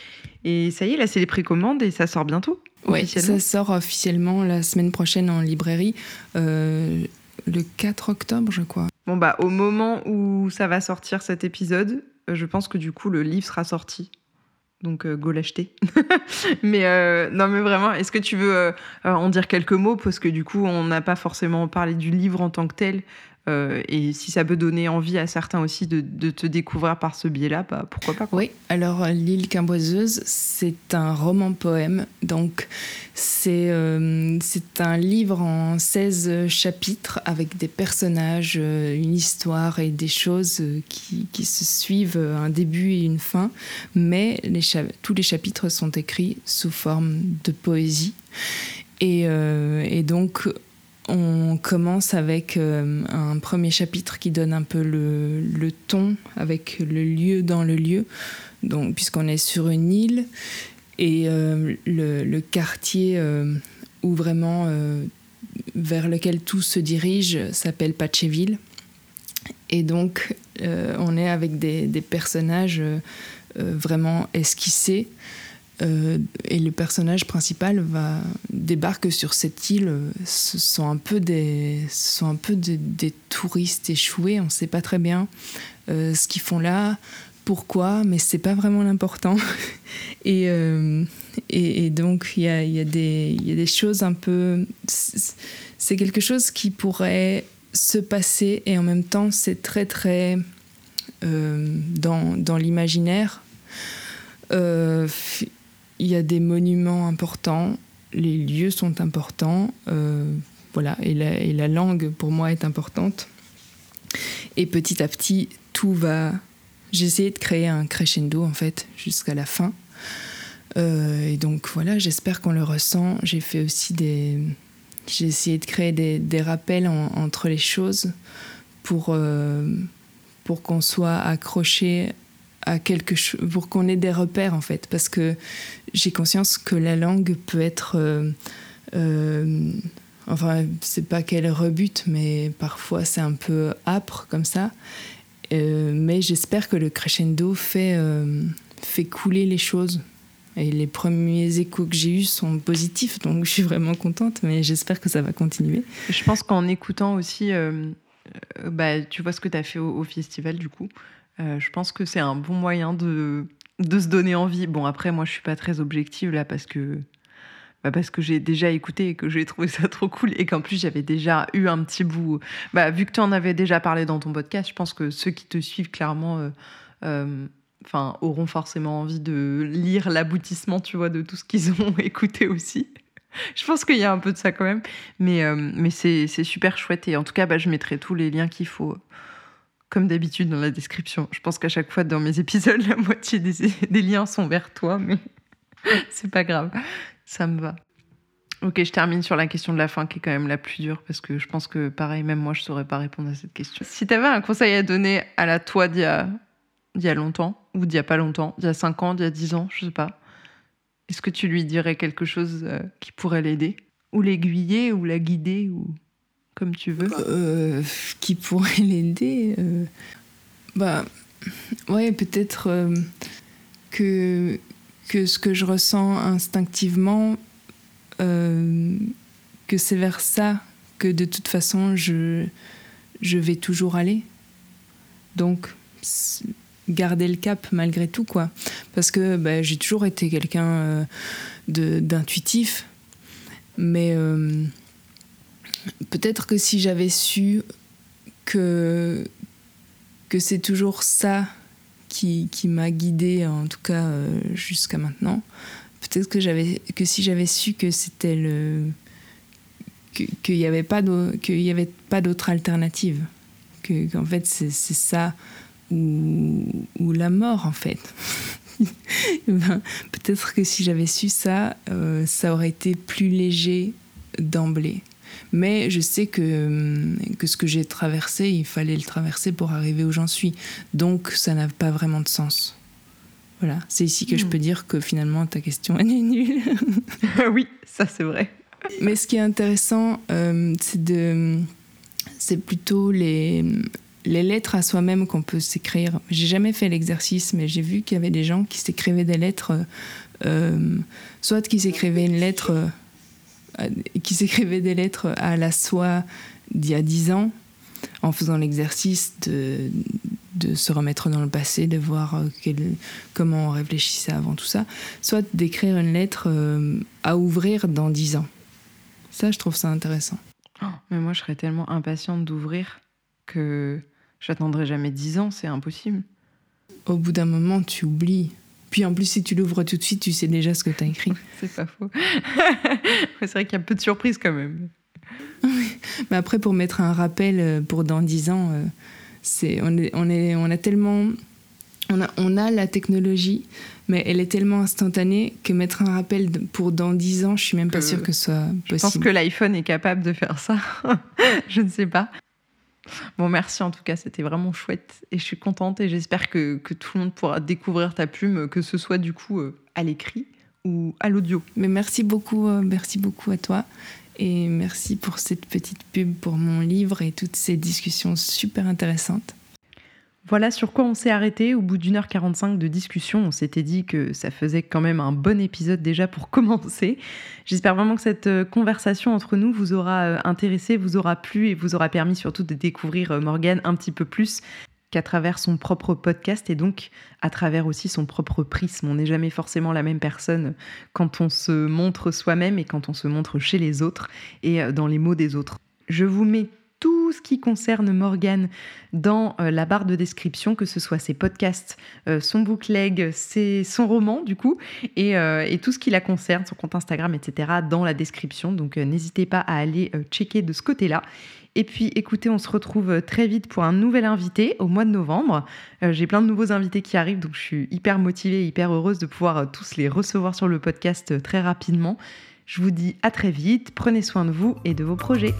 et ça y est, là c'est les précommandes et ça sort bientôt. Oui, ça sort officiellement la semaine prochaine en librairie, euh, le 4 octobre je crois. Bon bah au moment où ça va sortir cet épisode, euh, je pense que du coup le livre sera sorti. Donc go l'acheter. [LAUGHS] mais non mais vraiment, est-ce que tu veux en dire quelques mots? Parce que du coup on n'a pas forcément parlé du livre en tant que tel. Euh, et si ça peut donner envie à certains aussi de, te découvrir par ce biais-là, bah, pourquoi pas Oui, alors L'île Quimboiseuse, c'est un roman-poème. Donc, c'est euh, c'est un livre en 16 chapitres avec des personnages, euh, une histoire et des choses qui, qui, se suivent, un début et une fin. Mais tous les chapitres sont écrits sous forme de poésie. Et donc, on commence avec euh, un premier chapitre qui donne un peu le, ton avec le lieu dans le lieu, donc puisqu'on est sur une île et euh, le, quartier euh, vers lequel tout se dirige s'appelle Patcheville. Et donc on est avec des personnages vraiment esquissés. Euh, et le personnage principal va débarque sur cette île. Ce sont un peu des, sont un peu des, touristes échoués. On ne sait pas très bien euh, ce qu'ils font là, pourquoi, mais c'est pas vraiment l'important. [LAUGHS] Euh, et, et, donc il y a, y, a y a, des choses un peu. C'est quelque chose qui pourrait se passer et en même temps c'est très très dans, dans l'imaginaire. Il y a des monuments importants, les lieux sont importants, euh, voilà, et la, langue pour moi est importante. Et petit à petit, tout va. J'ai essayé de créer un crescendo en fait jusqu'à la fin. Euh, et donc voilà, j'espère qu'on le ressent. J'ai fait aussi des. J'ai essayé de créer des, des rappels entre les choses pour, euh, pour qu'on soit accroché pour qu'on ait des repères en fait, parce que j'ai conscience que la langue peut être, euh, euh, enfin, c'est pas qu'elle rebute, mais parfois c'est un peu âpre comme ça. Euh, mais j'espère que le crescendo fait, fait couler les choses. Et les premiers échos que j'ai eus sont positifs, donc je suis vraiment contente, mais j'espère que ça va continuer. Je pense qu'en écoutant aussi, bah, tu vois ce que tu as fait au, festival du coup. Euh, je pense que c'est un bon moyen de, de se donner envie. Bon, après, moi, je suis pas très objective là parce que, bah, parce que j'ai déjà écouté et que j'ai trouvé ça trop cool et qu'en plus, j'avais déjà eu un petit bout. Bah, vu que tu en avais déjà parlé dans ton podcast, je pense que ceux qui te suivent clairement. Euh, euh, enfin, auront forcément envie de lire l'aboutissement, tu vois, de tout ce qu'ils ont [LAUGHS] écouté aussi. je pense qu'il y a un peu de ça quand même, mais, mais c'est super chouette et en tout cas, bah, je mettrai tous les liens qu'il faut comme d'habitude dans la description. Je pense qu'à chaque fois dans mes épisodes, [LAUGHS] la moitié des, liens sont vers toi, mais [LAUGHS] c'est pas grave, ça me va. Ok, je termine sur la question de la fin qui est quand même la plus dure parce que je pense que pareil, même moi je saurais pas répondre à cette question. Si tu avais un conseil à donner à la toi d'il y a, longtemps ou d'il y a pas longtemps, d'il y a 5 ans, d'il y a 10 ans, je sais pas, est-ce que tu lui dirais quelque chose euh, qui pourrait l'aider? Ou l'aiguiller ou la guider ou comme tu veux euh, Qui pourrait [LAUGHS] l'aider euh, Bah, ouais, peut-être euh, que, que ce que je ressens instinctivement, que c'est vers ça que de toute façon je, je vais toujours aller. Donc, garder le cap malgré tout, quoi. Parce que bah, j'ai toujours été quelqu'un d'intuitif, mais peut-être que si j'avais su que, que c'est toujours ça qui, qui m'a guidée, en tout cas euh, jusqu'à maintenant, peut-être que, que si j'avais su que c'était le. qu'il n'y avait pas d'autre alternative, que, qu'en fait c'est, ça ou, ou la mort en fait. [LAUGHS] ben, peut-être que si j'avais su ça, euh, ça aurait été plus léger d'emblée. Mais je sais que, hum, que ce que j'ai traversé, il fallait le traverser pour arriver où j'en suis. Donc ça n'a pas vraiment de sens. Voilà, c'est ici que je hmm. peux dire que finalement ta question [LAUGHS] est nulle. [LAUGHS] oui, ça c'est vrai. Mais ce qui est intéressant, euh, c'est de, c'est plutôt les, les lettres à soi-même qu'on peut s'écrire. J'ai jamais fait l'exercice, mais j'ai vu qu'il y avait des gens qui s'écrivaient des lettres, euh, soit qui s'écrivaient une lettre qui s'écrivait des lettres à la soie d'il y a dix ans, en faisant l'exercice de, de, se remettre dans le passé, de voir euh, comment on réfléchissait avant tout ça, soit d'écrire une lettre euh, à ouvrir dans dix ans. Ça, je trouve ça intéressant. Oh, mais moi, je serais tellement impatiente d'ouvrir. que j'attendrai jamais 10 ans, c'est impossible. Au bout d'un moment, tu oublies. Puis en plus, si tu l'ouvres tout de suite, tu sais déjà ce que tu as écrit. [LAUGHS] c'est pas faux. [LAUGHS] c'est vrai qu'il y a peu de surprises quand même. [LAUGHS] Mais après, pour mettre un rappel euh, pour dans 10 ans, euh, c'est, on, est, on, est, on a tellement. On a, on a la technologie, mais elle est tellement instantanée que mettre un rappel pour dans 10 ans, je suis même pas sûre que ce soit possible. Je pense que l'iPhone est capable de faire ça. je ne sais pas. Bon, merci en tout cas, c'était vraiment chouette et je suis contente et j'espère que, que, tout le monde pourra découvrir ta plume, que ce soit du coup euh, à l'écrit ou à l'audio. Mais merci beaucoup, merci beaucoup à toi et merci pour cette petite pub pour mon livre et toutes ces discussions super intéressantes. Voilà sur quoi on s'est arrêté. Au bout d'une heure 45 de discussion, on s'était dit que ça faisait quand même un bon épisode déjà pour [LAUGHS] commencer. J'espère vraiment que cette euh, conversation entre nous vous aura euh, intéressé, vous aura plu et vous aura permis surtout de découvrir euh, Morgane un petit peu plus qu'à travers son propre podcast et donc à travers aussi son propre prisme. On n'est jamais forcément la même personne quand on se montre soi-même et quand on se montre chez les autres et dans les mots des autres. Je vous mets tout ce qui concerne Morgane dans euh, la barre de description, que ce soit ses podcasts, euh, son bookleg, ses, son roman du coup, et, euh, et, tout ce qui la concerne, son compte Instagram, etc., dans la description. Donc n'hésitez pas à aller checker de ce côté-là. Et puis écoutez, on se retrouve très vite pour un nouvel invité au mois de novembre. J'ai plein de nouveaux invités qui arrivent, donc je suis hyper motivée, hyper heureuse de pouvoir tous les recevoir sur le podcast très rapidement. Je vous dis à très vite, prenez soin de vous et de vos projets.